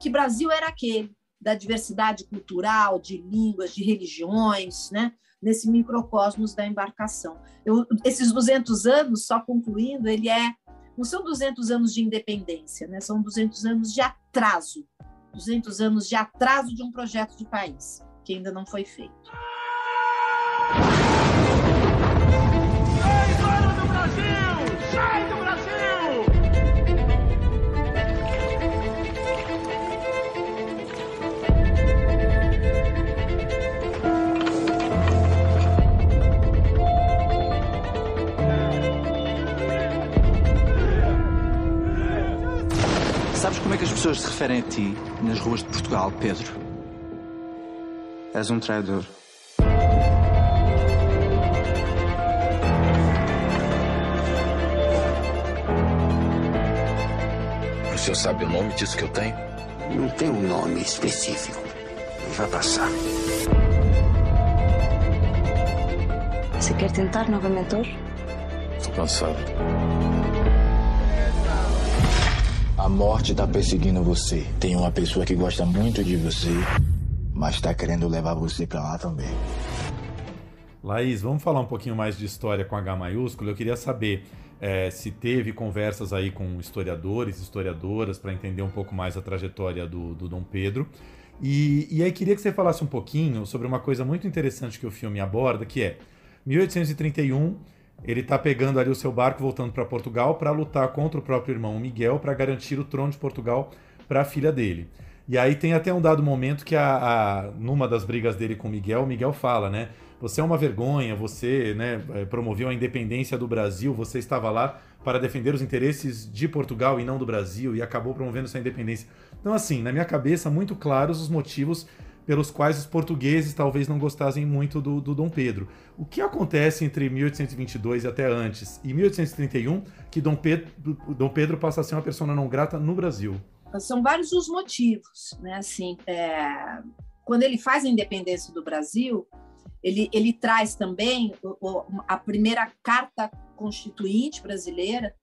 que Brasil era aquele da diversidade cultural, de línguas, de religiões, né? nesse microcosmos da embarcação. Eu, esses 200 anos, só concluindo, ele é não são 200 anos de independência, né? são 200 anos de atraso, 200 anos de atraso de um projeto de país que ainda não foi feito. Pessoas se referem a ti nas ruas de Portugal, Pedro? És um traidor. O senhor sabe o nome disso que eu tenho? Não tem um nome específico. Vai passar. Você quer tentar novamente hoje? Estou cansado. A morte está perseguindo você. Tem uma pessoa que gosta muito de você, mas está querendo levar você para lá também. Laís, vamos falar um pouquinho mais de história com H maiúsculo. Eu queria saber é, se teve conversas aí com historiadores, historiadoras, para entender um pouco mais a trajetória do, do Dom Pedro. E, e aí queria que você falasse um pouquinho sobre uma coisa muito interessante que o filme aborda, que é 1831 ele está pegando ali o seu barco voltando para Portugal para lutar contra o próprio irmão Miguel para garantir o trono de Portugal para a filha dele. E aí tem até um dado momento que a, a, numa das brigas dele com Miguel, Miguel fala, né? Você é uma vergonha, você né, eh, promoveu a independência do Brasil, você estava lá para defender os interesses de Portugal e não do Brasil e acabou promovendo essa independência. Então, assim, na minha cabeça, muito claros os motivos pelos quais os portugueses talvez não gostassem muito do, do Dom Pedro. O que acontece entre 1822 e até antes e 1831 que Dom Pedro, Dom Pedro passa a ser uma pessoa não grata no Brasil? São vários os motivos, né? Assim, é... quando ele faz a independência do Brasil, ele, ele traz também a primeira carta constituinte brasileira,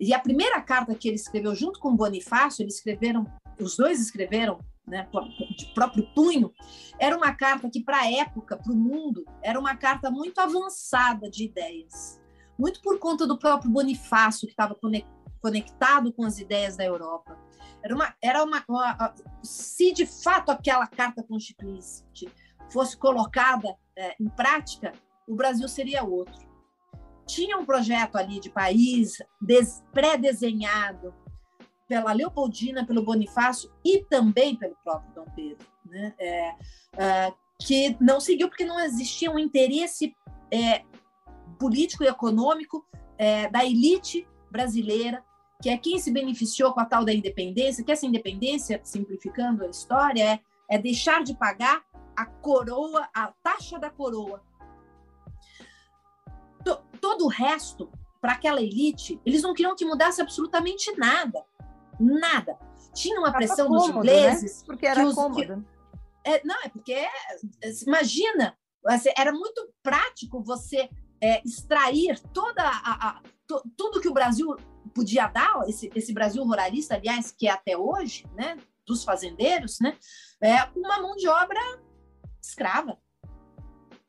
E a primeira carta que ele escreveu junto com Bonifácio, eles escreveram, os dois escreveram né, de próprio punho, era uma carta que, para a época, para o mundo, era uma carta muito avançada de ideias. Muito por conta do próprio Bonifácio, que estava conectado com as ideias da Europa. Era uma, era uma, uma se de fato aquela carta constituinte fosse colocada é, em prática, o Brasil seria outro. Tinha um projeto ali de país pré-desenhado, pela Leopoldina, pelo Bonifácio e também pelo próprio Dom Pedro, né? É, é, que não seguiu porque não existia um interesse é, político e econômico é, da elite brasileira, que é quem se beneficiou com a tal da independência, que essa independência, simplificando a história, é, é deixar de pagar a coroa, a taxa da coroa. todo o resto, para aquela elite, eles não queriam que mudasse absolutamente nada nada. Tinha uma pressão dos né? ingleses. Né? Porque era os, cômodo. Que, é, não, é porque, imagina, assim, era muito prático você é, extrair toda a, a to, tudo que o Brasil podia dar, esse, esse Brasil ruralista, aliás, que é até hoje, né, dos fazendeiros, né, é uma mão de obra escrava.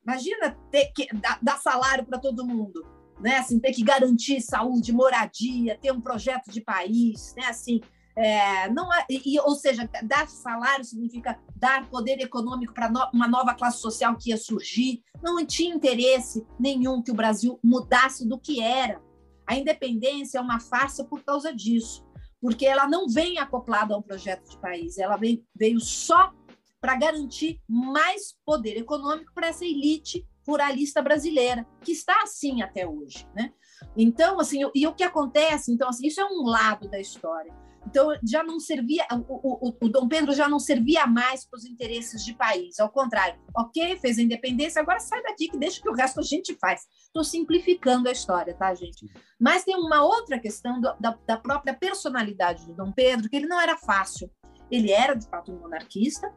Imagina ter que dar, dar salário para todo mundo né? Assim, ter que garantir saúde, moradia, ter um projeto de país, né? Assim, é, não é, e, ou seja, dar salário significa dar poder econômico para no, uma nova classe social que ia surgir. Não tinha interesse nenhum que o Brasil mudasse do que era. A independência é uma farsa por causa disso, porque ela não vem acoplada a um projeto de país, ela veio, veio só para garantir mais poder econômico para essa elite ruralista brasileira, que está assim até hoje, né? Então, assim, e o que acontece? Então, assim, isso é um lado da história. Então, já não servia, o, o, o Dom Pedro já não servia mais para os interesses de país, ao contrário, ok, fez a independência, agora sai daqui que deixa que o resto a gente faz. Estou simplificando a história, tá, gente? Mas tem uma outra questão do, da, da própria personalidade do Dom Pedro, que ele não era fácil. Ele era, de fato, um monarquista,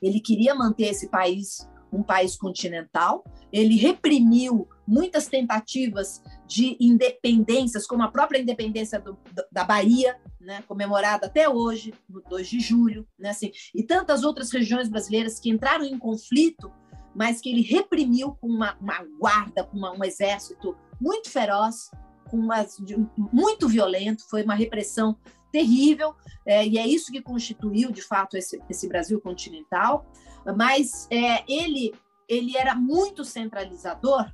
ele queria manter esse país um país continental. Ele reprimiu muitas tentativas de independências, como a própria independência do, da Bahia, né, comemorada até hoje, no 2 de julho, né, assim, e tantas outras regiões brasileiras que entraram em conflito, mas que ele reprimiu com uma, uma guarda, com uma, um exército muito feroz, com uma, de, muito violento, foi uma repressão terrível, é, e é isso que constituiu, de fato, esse, esse Brasil continental mas é, ele ele era muito centralizador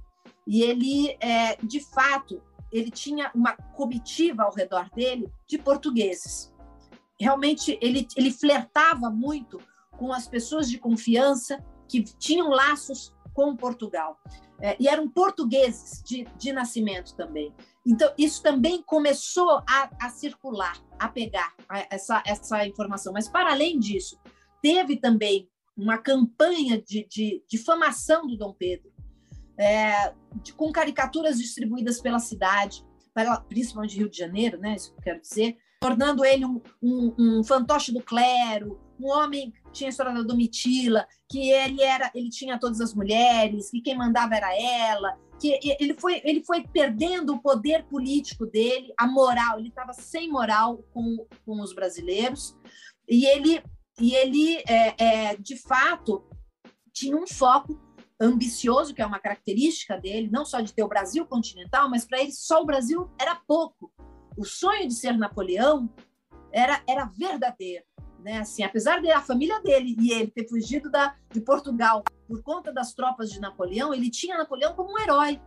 e ele é, de fato ele tinha uma comitiva ao redor dele de portugueses. Realmente ele ele flertava muito com as pessoas de confiança que tinham laços com Portugal. É, e eram portugueses de, de nascimento também. Então isso também começou a, a circular a pegar essa essa informação. Mas para além disso teve também uma campanha de, de difamação do Dom Pedro, é, de, com caricaturas distribuídas pela cidade, principalmente Rio de Janeiro, né, isso que eu quero dizer, tornando ele um, um, um fantoche do clero, um homem tinha a história da Domitila, que ele era, ele tinha todas as mulheres, que quem mandava era ela, que ele foi, ele foi perdendo o poder político dele, a moral, ele estava sem moral com, com os brasileiros, e ele e ele, é, é, de fato, tinha um foco ambicioso, que é uma característica dele, não só de ter o Brasil continental, mas para ele só o Brasil era pouco. O sonho de ser Napoleão era, era verdadeiro. Né? Assim, apesar da família dele e ele ter fugido da, de Portugal por conta das tropas de Napoleão, ele tinha Napoleão como um herói.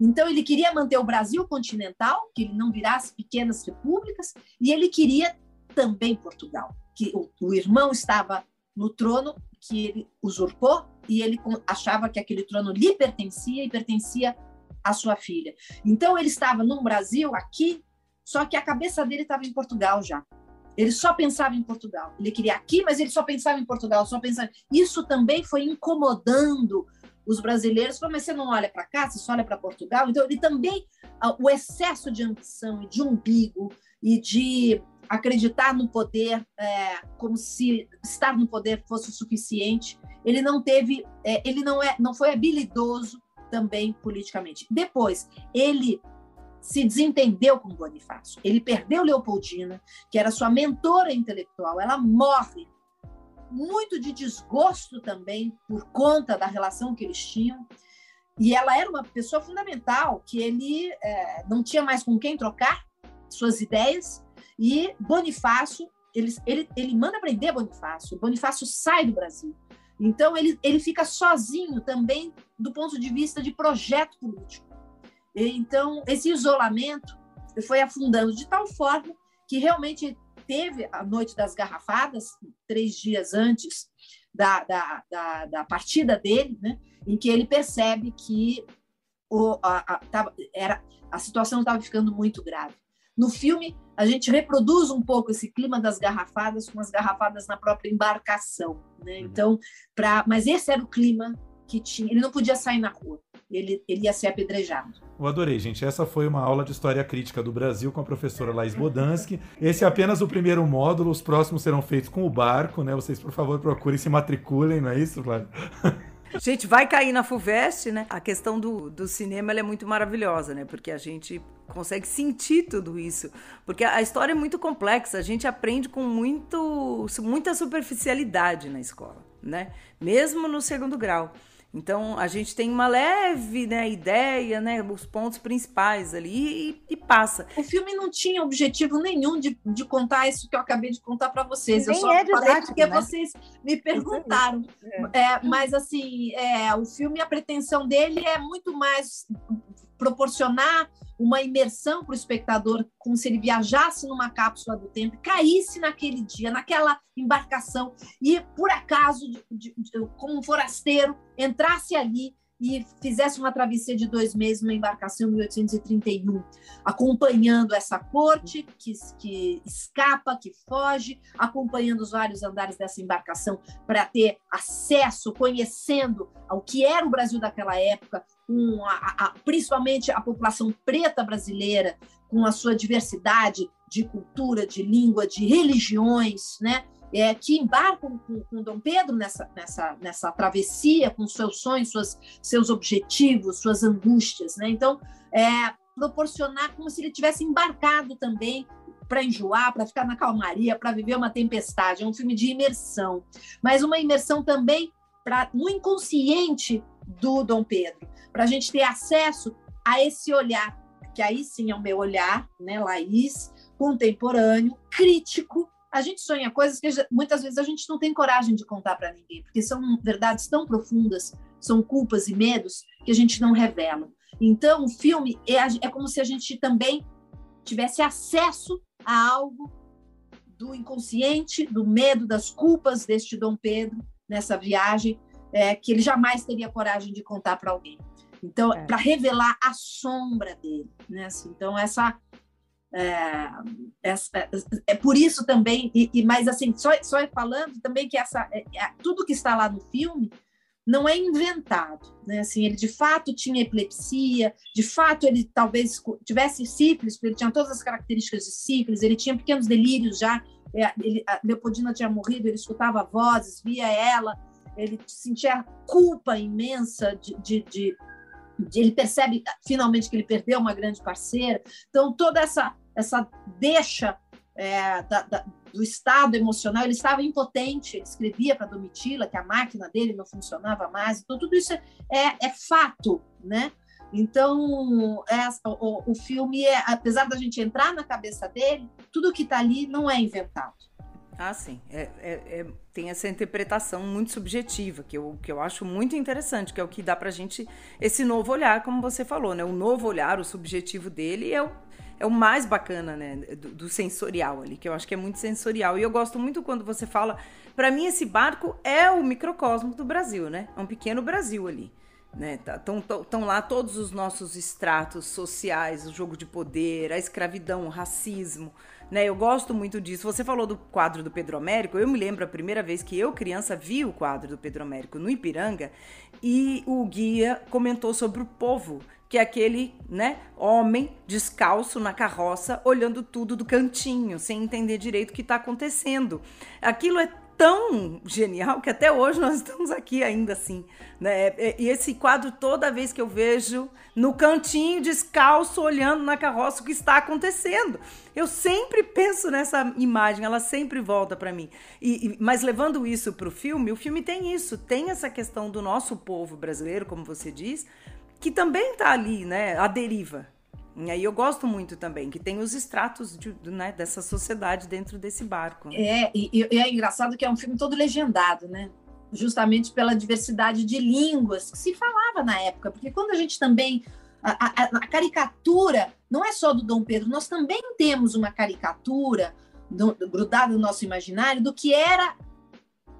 Então, ele queria manter o Brasil continental, que ele não virasse pequenas repúblicas, e ele queria também Portugal que o, o irmão estava no trono que ele usurpou e ele achava que aquele trono lhe pertencia e pertencia à sua filha. Então ele estava no Brasil, aqui, só que a cabeça dele estava em Portugal já. Ele só pensava em Portugal. Ele queria aqui, mas ele só pensava em Portugal, só pensava. Isso também foi incomodando os brasileiros. Mas você não olha para cá, você só olha para Portugal. Então ele também o excesso de ambição e de umbigo e de acreditar no poder é, como se estar no poder fosse o suficiente. Ele não teve, é, ele não é, não foi habilidoso também politicamente. Depois, ele se desentendeu com Bonifácio. Ele perdeu Leopoldina, que era sua mentora intelectual. Ela morre muito de desgosto também por conta da relação que eles tinham. E ela era uma pessoa fundamental, que ele é, não tinha mais com quem trocar suas ideias. E Bonifácio, ele, ele, ele manda prender Bonifácio. Bonifácio sai do Brasil. Então, ele, ele fica sozinho também do ponto de vista de projeto político. Então, esse isolamento foi afundando de tal forma que realmente teve a Noite das Garrafadas, três dias antes da, da, da, da partida dele, né, em que ele percebe que o, a, a, tava, era, a situação estava ficando muito grave. No filme, a gente reproduz um pouco esse clima das garrafadas com as garrafadas na própria embarcação. Né? Uhum. Então, pra, mas esse era o clima que tinha. Ele não podia sair na rua ele, ele ia ser apedrejado. Eu adorei, gente. Essa foi uma aula de História Crítica do Brasil com a professora Laís Bodansky. Esse é apenas o primeiro módulo, os próximos serão feitos com o barco, né? Vocês, por favor, procurem, se matriculem, não é isso, Flávio? Gente, vai cair na FUVEST, né? A questão do, do cinema é muito maravilhosa, né? Porque a gente consegue sentir tudo isso. Porque a história é muito complexa, a gente aprende com muito, muita superficialidade na escola, né? Mesmo no segundo grau. Então a gente tem uma leve né, ideia, né, os pontos principais ali e, e, passa. O filme não tinha objetivo nenhum de, de contar isso que eu acabei de contar para vocês. Nem eu só é falei porque né? vocês me perguntaram. É. É, mas assim, é, o filme, a pretensão dele é muito mais proporcionar uma imersão para o espectador, como se ele viajasse numa cápsula do tempo, caísse naquele dia, naquela embarcação, e por acaso, de, de, como um forasteiro, entrasse ali e fizesse uma travessia de dois meses numa embarcação em 1831, acompanhando essa corte que, que escapa, que foge, acompanhando os vários andares dessa embarcação para ter acesso, conhecendo o que era o Brasil daquela época, a, a, principalmente a população preta brasileira, com a sua diversidade de cultura, de língua, de religiões, né? É, que embarcam com, com Dom Pedro nessa, nessa, nessa travessia, com seus sonhos, suas, seus objetivos, suas angústias. Né? Então, é, proporcionar como se ele tivesse embarcado também para enjoar, para ficar na calmaria, para viver uma tempestade. É um filme de imersão, mas uma imersão também para no inconsciente do Dom Pedro, para a gente ter acesso a esse olhar, que aí sim é o meu olhar, né, Laís, contemporâneo, crítico, a gente sonha coisas que muitas vezes a gente não tem coragem de contar para ninguém, porque são verdades tão profundas, são culpas e medos que a gente não revela. Então, o filme é, é como se a gente também tivesse acesso a algo do inconsciente, do medo, das culpas deste Dom Pedro nessa viagem, é, que ele jamais teria coragem de contar para alguém. Então, é. para revelar a sombra dele, né? Assim, então, essa é, é, por isso também, e, e mas assim, só, só falando também que essa, é, é, tudo que está lá no filme não é inventado, né? Assim, ele de fato tinha epilepsia, de fato ele talvez tivesse sífilis, porque ele tinha todas as características de sífilis, ele tinha pequenos delírios já, é, ele, Leopoldina tinha morrido, ele escutava vozes, via ela, ele sentia culpa imensa de, de, de ele percebe finalmente que ele perdeu uma grande parceira. Então, toda essa essa deixa é, da, da, do estado emocional, ele estava impotente, ele escrevia para Domitila que a máquina dele não funcionava mais, então tudo isso é, é, fato, né? Então, é, o, o, filme, é, apesar da gente entrar na cabeça dele, tudo que está ali não é inventado. Ah, sim. É, é, é, tem essa interpretação muito subjetiva, que eu, que eu acho muito interessante, que é o que dá pra gente esse novo olhar, como você falou, né? O novo olhar, o subjetivo dele é o, é o mais bacana, né, do, do, sensorial ali, que eu acho que é muito sensorial. E eu gosto muito quando você fala, para mim esse barco é o microcosmo do Brasil, né? É um pequeno Brasil ali. Né, tá, lá todos os nossos estratos sociais, o jogo de poder, a escravidão, o racismo, né? Eu gosto muito disso. Você falou do quadro do Pedro Américo. Eu me lembro a primeira vez que eu, criança, vi o quadro do Pedro Américo no Ipiranga e o guia comentou sobre o povo que é aquele, né, homem descalço na carroça, olhando tudo do cantinho, sem entender direito o que está acontecendo. Aquilo é tão genial que até hoje nós estamos aqui ainda assim. Né? É, e esse quadro, toda vez que eu vejo no cantinho, descalço, olhando na carroça o que está acontecendo. Eu sempre penso nessa imagem, ela sempre volta para mim. E, e, mas levando isso para o filme, o filme tem isso, tem essa questão do nosso povo brasileiro, como você diz, que também está ali, né? A deriva. E aí eu gosto muito também, que tem os estratos de, né, dessa sociedade dentro desse barco. É, e, e, é engraçado que é um filme todo legendado, né? Justamente pela diversidade de línguas que se falava na época. Porque quando a gente também. A, a, a caricatura não é só do Dom Pedro, nós também temos uma caricatura grudada no nosso imaginário do que era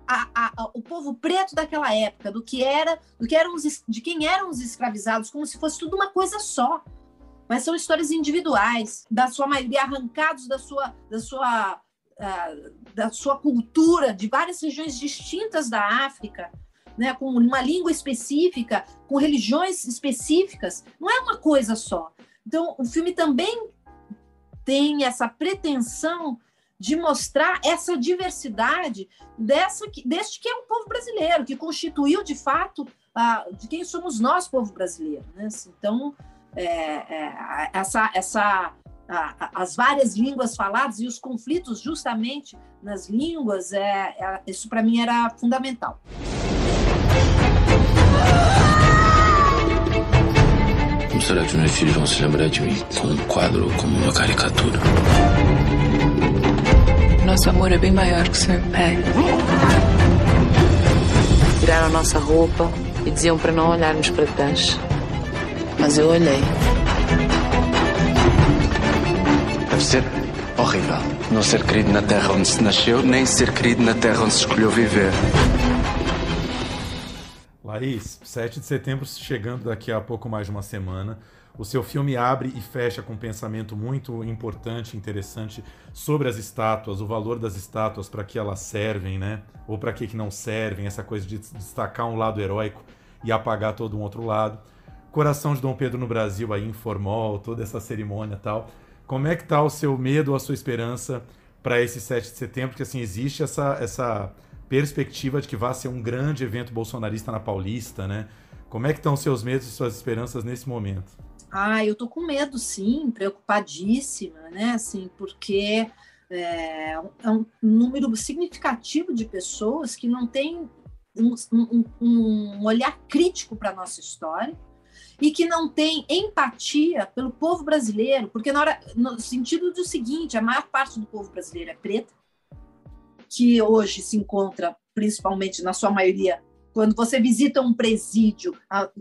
a, a, o povo preto daquela época, do que era, do que eram os, de quem eram os escravizados, como se fosse tudo uma coisa só mas são histórias individuais, da sua maioria arrancados da sua, da sua, uh, da sua cultura, de várias regiões distintas da África, né, com uma língua específica, com religiões específicas. Não é uma coisa só. Então, o filme também tem essa pretensão de mostrar essa diversidade dessa, deste que é o povo brasileiro, que constituiu, de fato, uh, de quem somos nós, povo brasileiro. Né? Então, é, é, essa, essa, a, as várias línguas faladas e os conflitos justamente nas línguas, é, é isso para mim era fundamental. Será que meus filhos vão se lembrar de mim? Com um quadro ou como uma caricatura? Nosso amor é bem maior que seu pai. Tiraram nossa roupa e diziam para não olharmos para trás mas eu olhei. Deve ser horrível não ser querido na terra onde se nasceu, nem ser querido na terra onde se escolheu viver. Laís, 7 de setembro chegando daqui a pouco mais de uma semana. O seu filme abre e fecha com um pensamento muito importante, interessante sobre as estátuas, o valor das estátuas, para que elas servem, né? Ou para que, que não servem, essa coisa de destacar um lado heróico e apagar todo um outro lado. Coração de Dom Pedro no Brasil aí informou toda essa cerimônia tal. Como é que tá o seu medo a sua esperança para esse 7 de setembro? Porque assim, existe essa, essa perspectiva de que vai ser um grande evento bolsonarista na Paulista, né? Como é que estão os seus medos e suas esperanças nesse momento? Ah, eu tô com medo, sim, preocupadíssima, né? Assim, porque é, é um número significativo de pessoas que não têm um, um, um olhar crítico para a nossa história, e que não tem empatia pelo povo brasileiro, porque na hora, no sentido do seguinte, a maior parte do povo brasileiro é preta, que hoje se encontra principalmente na sua maioria quando você visita um presídio,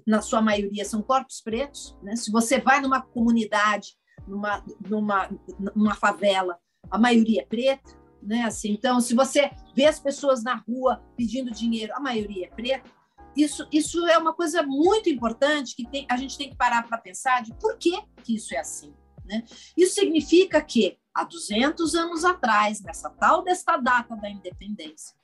na sua maioria são corpos pretos, né? Se você vai numa comunidade, numa, numa, numa favela, a maioria é preta, né? Assim, então, se você vê as pessoas na rua pedindo dinheiro, a maioria é preta isso, isso é uma coisa muito importante que tem, a gente tem que parar para pensar de por que, que isso é assim. Né? Isso significa que, há 200 anos atrás, nessa tal desta data da independência,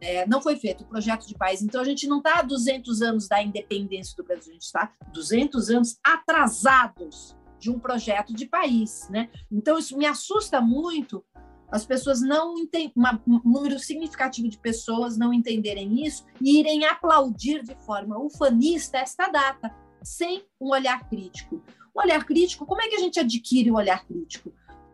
é, não foi feito o projeto de país. Então, a gente não está há 200 anos da independência do Brasil, a gente está 200 anos atrasados de um projeto de país. Né? Então, isso me assusta muito as pessoas não entendem, um número significativo de pessoas não entenderem isso e irem aplaudir de forma ufanista esta data, sem um olhar crítico. O olhar crítico, como é que a gente adquire o olhar crítico?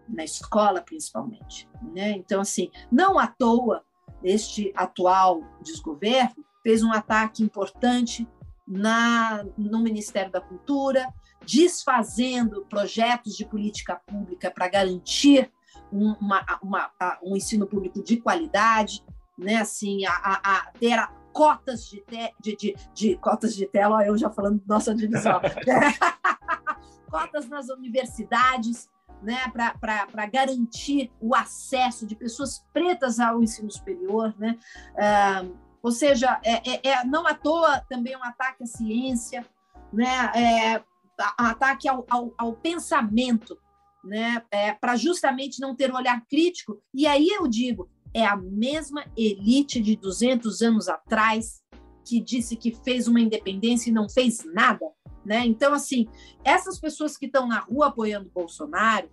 Na escola, principalmente. Né? Então, assim, não à toa, este atual desgoverno fez um ataque importante na, no Ministério da Cultura, desfazendo projetos de política pública para garantir uma, uma, um ensino público de qualidade, né? Assim, a, a, a ter a, cotas de, te, de, de, de, cotas de tela, ó, eu já falando nossa divisão, cotas nas universidades, né, para garantir o acesso de pessoas pretas ao ensino superior, né? Ou seja, é, é, é, não à toa também um ataque à ciência, né? É, ataque ao, ao, ao pensamento, né, é, para justamente não ter um olhar crítico. E aí eu digo, é a mesma elite de 200 anos atrás que disse que fez uma independência e não fez nada. Né? Então, assim, essas pessoas que estão na rua apoiando Bolsonaro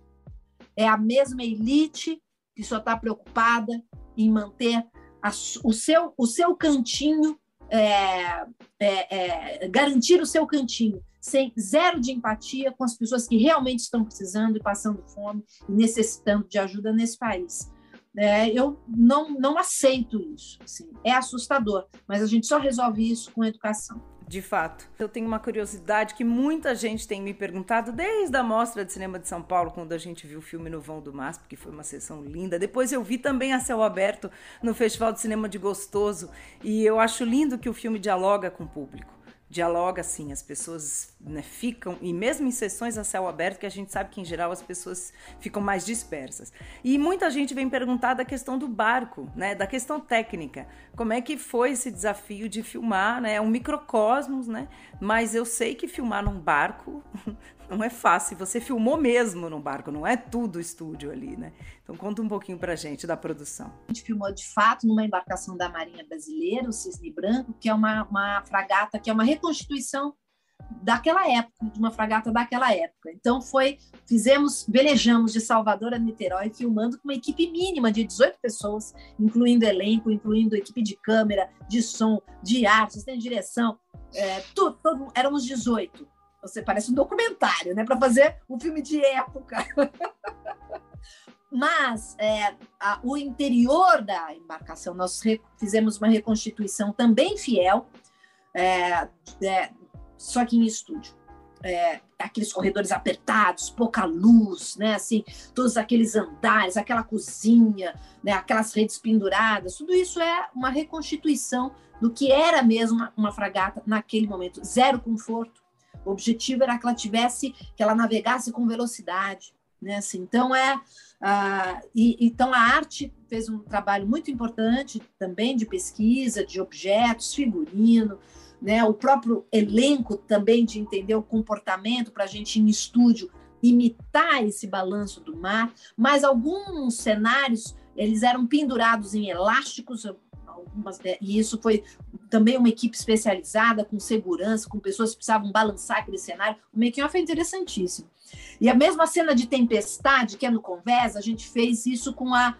é a mesma elite que só está preocupada em manter a, o, seu, o seu cantinho, é, é, é, garantir o seu cantinho, sem zero de empatia com as pessoas que realmente estão precisando e passando fome e necessitando de ajuda nesse país. É, eu não, não aceito isso. Assim, é assustador, mas a gente só resolve isso com educação. De fato. Eu tenho uma curiosidade que muita gente tem me perguntado desde a Mostra de Cinema de São Paulo, quando a gente viu o filme no Vão do MASP, que foi uma sessão linda. Depois eu vi também a céu aberto no Festival de Cinema de Gostoso. E eu acho lindo que o filme dialoga com o público dialoga assim, as pessoas né, ficam, e mesmo em sessões a céu aberto, que a gente sabe que em geral as pessoas ficam mais dispersas. E muita gente vem perguntar da questão do barco, né, da questão técnica. Como é que foi esse desafio de filmar, né? É um microcosmos, né? Mas eu sei que filmar num barco não é fácil. Você filmou mesmo no barco, não é tudo estúdio ali, né? Então conta um pouquinho pra gente da produção. A gente filmou de fato numa embarcação da Marinha Brasileira, o Cisne Branco, que é uma, uma fragata, que é uma reconstituição daquela época, de uma fragata daquela época. Então foi, fizemos, velejamos de Salvador a Niterói, filmando com uma equipe mínima de 18 pessoas, incluindo elenco, incluindo equipe de câmera, de som, de arte, de direção, é, tudo, éramos 18. Você parece um documentário, né? Para fazer um filme de época. Mas é, a, o interior da embarcação, nós fizemos uma reconstituição também fiel, é, é, só que em estúdio. É, aqueles corredores apertados, pouca luz, né? Assim, todos aqueles andares, aquela cozinha, né? aquelas redes penduradas, tudo isso é uma reconstituição do que era mesmo uma, uma fragata naquele momento. Zero conforto, o objetivo era que ela tivesse, que ela navegasse com velocidade, né? Assim, então é, uh, e, então a arte fez um trabalho muito importante também de pesquisa de objetos, figurino, né? O próprio elenco também de entender o comportamento para a gente em estúdio imitar esse balanço do mar, mas alguns cenários eles eram pendurados em elásticos, algumas, e isso foi também uma equipe especializada, com segurança, com pessoas que precisavam balançar aquele cenário. O making-off é interessantíssimo. E a mesma cena de tempestade, que é no Convés, a gente fez isso com a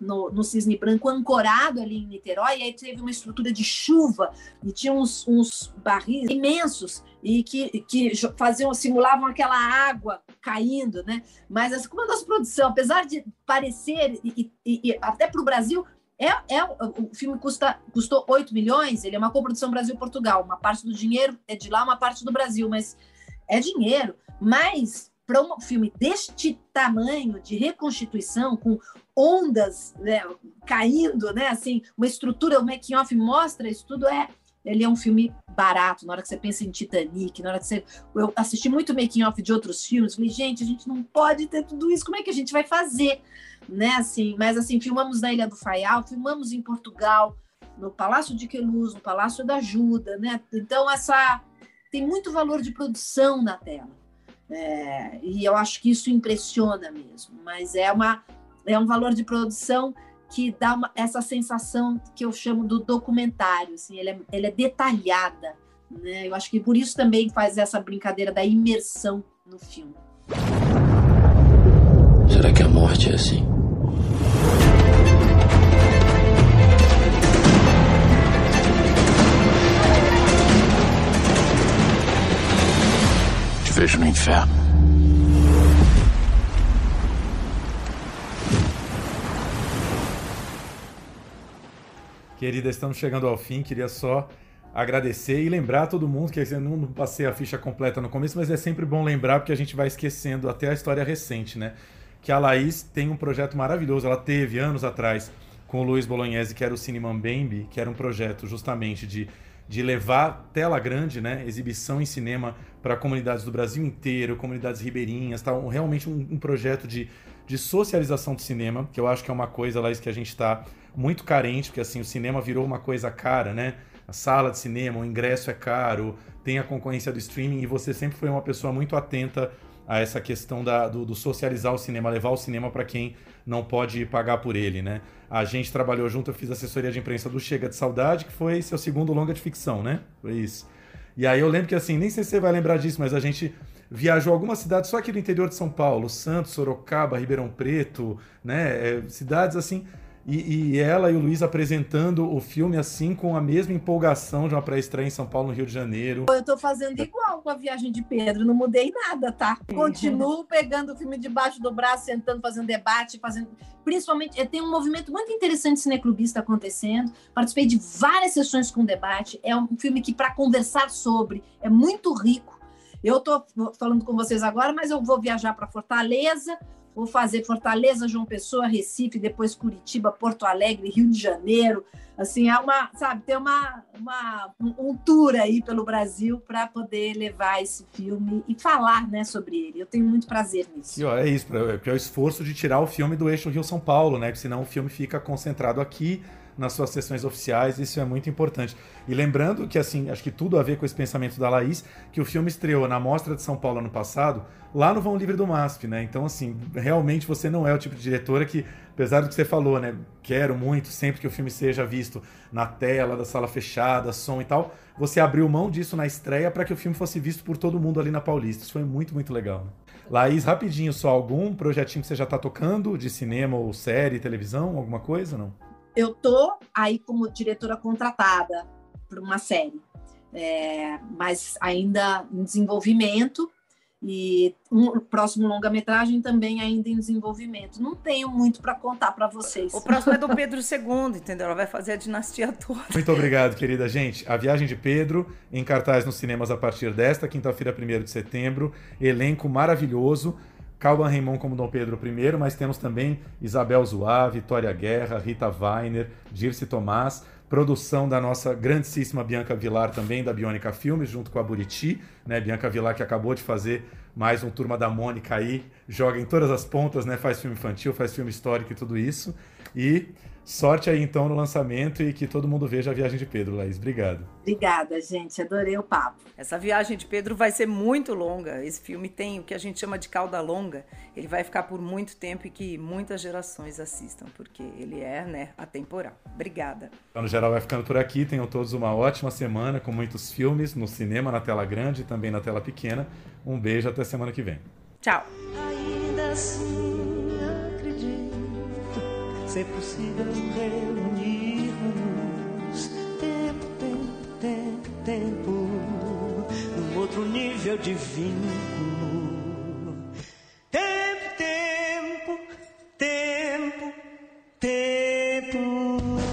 no, no, Cisne Branco, ancorado ali em Niterói, e aí teve uma estrutura de chuva, e tinha uns, uns barris imensos, e que, que faziam, simulavam aquela água caindo, né? Mas assim, como a nossa produção, apesar de parecer, e, e, e até para o Brasil, é, é, o filme custa, custou 8 milhões, ele é uma coprodução Brasil-Portugal. Uma parte do dinheiro é de lá, uma parte do Brasil, mas é dinheiro. Mas para um filme deste tamanho de reconstituição, com ondas né, caindo, né, assim, uma estrutura, o making off mostra isso tudo é ele é um filme barato. Na hora que você pensa em Titanic, na hora que você. Eu assisti muito making off de outros filmes, falei, gente, a gente não pode ter tudo isso, como é que a gente vai fazer? Né, assim, mas assim, filmamos na Ilha do Faial, filmamos em Portugal, no Palácio de Queluz, no Palácio da Ajuda, né? Então, essa tem muito valor de produção na tela. É, e eu acho que isso impressiona mesmo, mas é, uma, é um valor de produção que dá uma, essa sensação que eu chamo do documentário, assim, ele é, ele é detalhada, né? Eu acho que por isso também faz essa brincadeira da imersão no filme. Será que a morte é assim? No inferno. Querida, estamos chegando ao fim. Queria só agradecer e lembrar todo mundo que eu não passei a ficha completa no começo, mas é sempre bom lembrar porque a gente vai esquecendo até a história recente, né? Que a Laís tem um projeto maravilhoso. Ela teve anos atrás com o Luiz Bolognese, que era o Cinema Bambi, que era um projeto justamente de, de levar tela grande, né? Exibição em cinema para comunidades do Brasil inteiro, comunidades ribeirinhas, tá? realmente um, um projeto de, de socialização do cinema, que eu acho que é uma coisa, Laís, que a gente está muito carente, porque assim, o cinema virou uma coisa cara, né? A sala de cinema, o ingresso é caro, tem a concorrência do streaming e você sempre foi uma pessoa muito atenta a essa questão da, do, do socializar o cinema, levar o cinema para quem não pode pagar por ele, né? A gente trabalhou junto, eu fiz assessoria de imprensa do Chega de Saudade, que foi seu segundo longa de ficção, né? Foi isso. E aí eu lembro que assim, nem sei se você vai lembrar disso, mas a gente viajou algumas cidades só aqui do interior de São Paulo, Santos, Sorocaba, Ribeirão Preto, né? É, cidades assim E, e, ela e o Luiz apresentando o filme assim com a mesma empolgação de uma pré-estreia em São Paulo, no Rio de Janeiro. Eu estou fazendo igual com a viagem de Pedro, não mudei nada, tá? Continuo pegando o filme debaixo do braço, sentando, fazendo debate, fazendo. Principalmente, tem um movimento muito interessante cineclubista acontecendo. Participei de várias sessões com debate. É um filme que, para conversar sobre, é muito rico. Eu estou falando com vocês agora, mas eu vou viajar para Fortaleza Vou fazer Fortaleza, João Pessoa, Recife, depois Curitiba, Porto Alegre, Rio de Janeiro. Assim, é uma, sabe, tem uma, uma um tour aí pelo Brasil para poder levar esse filme e falar, né, sobre ele. Eu tenho muito prazer nisso. E ó, é isso, é, é o esforço de tirar o filme do eixo Rio São Paulo, né? Porque senão o filme fica concentrado aqui nas suas sessões oficiais, isso é muito importante. E lembrando que, assim, acho que tudo a ver com esse pensamento da Laís, que o filme estreou na Mostra de São Paulo ano passado, lá no Vão Livre do MASP, né? Então, assim, realmente você não é o tipo de diretora que, apesar do que você falou, né? Quero muito sempre que o filme seja visto na tela, da sala fechada, som e tal. Você abriu mão disso na estreia para que o filme fosse visto por todo mundo ali na Paulista. Isso foi muito, muito legal. Né? Laís, rapidinho, só algum projetinho que você já está tocando de cinema ou série, televisão, alguma coisa, não? eu tô aí como diretora contratada para uma série, é, mas ainda em desenvolvimento e um próximo longa-metragem também ainda em desenvolvimento. Não tenho muito para contar para vocês. O próximo é do Pedro II, entendeu? Ela vai fazer a dinastia toda. Muito obrigado, querida gente. A Viagem de Pedro, em cartaz nos cinemas a partir desta quinta-feira, 1 de setembro. Elenco maravilhoso. Calban Raymond como Dom Pedro I, mas temos também Isabel Zoá, Vitória Guerra, Rita Weiner, Dirce Tomás, produção da nossa grandíssima Bianca Vilar também, da Bionica Filmes, junto com a Buriti, né? Bianca Vilar que acabou de fazer mais um Turma da Mônica aí, joga em todas as pontas, né? Faz filme infantil, faz filme histórico e tudo isso. E Sorte aí então no lançamento e que todo mundo veja a viagem de Pedro, Laís. Obrigado. Obrigada, gente. Adorei o papo. Essa viagem de Pedro vai ser muito longa. Esse filme tem o que a gente chama de cauda longa. Ele vai ficar por muito tempo e que muitas gerações assistam, porque ele é, né, atemporal. Obrigada. Então, no geral, vai ficando por aqui. Tenham todos uma ótima semana com muitos filmes no cinema, na tela grande e também na tela pequena. Um beijo até semana que vem. Tchau ser é possível reunirmos tempo, tempo, tempo, tempo, num outro nível de vínculo. Tempo, tempo, tempo, tempo.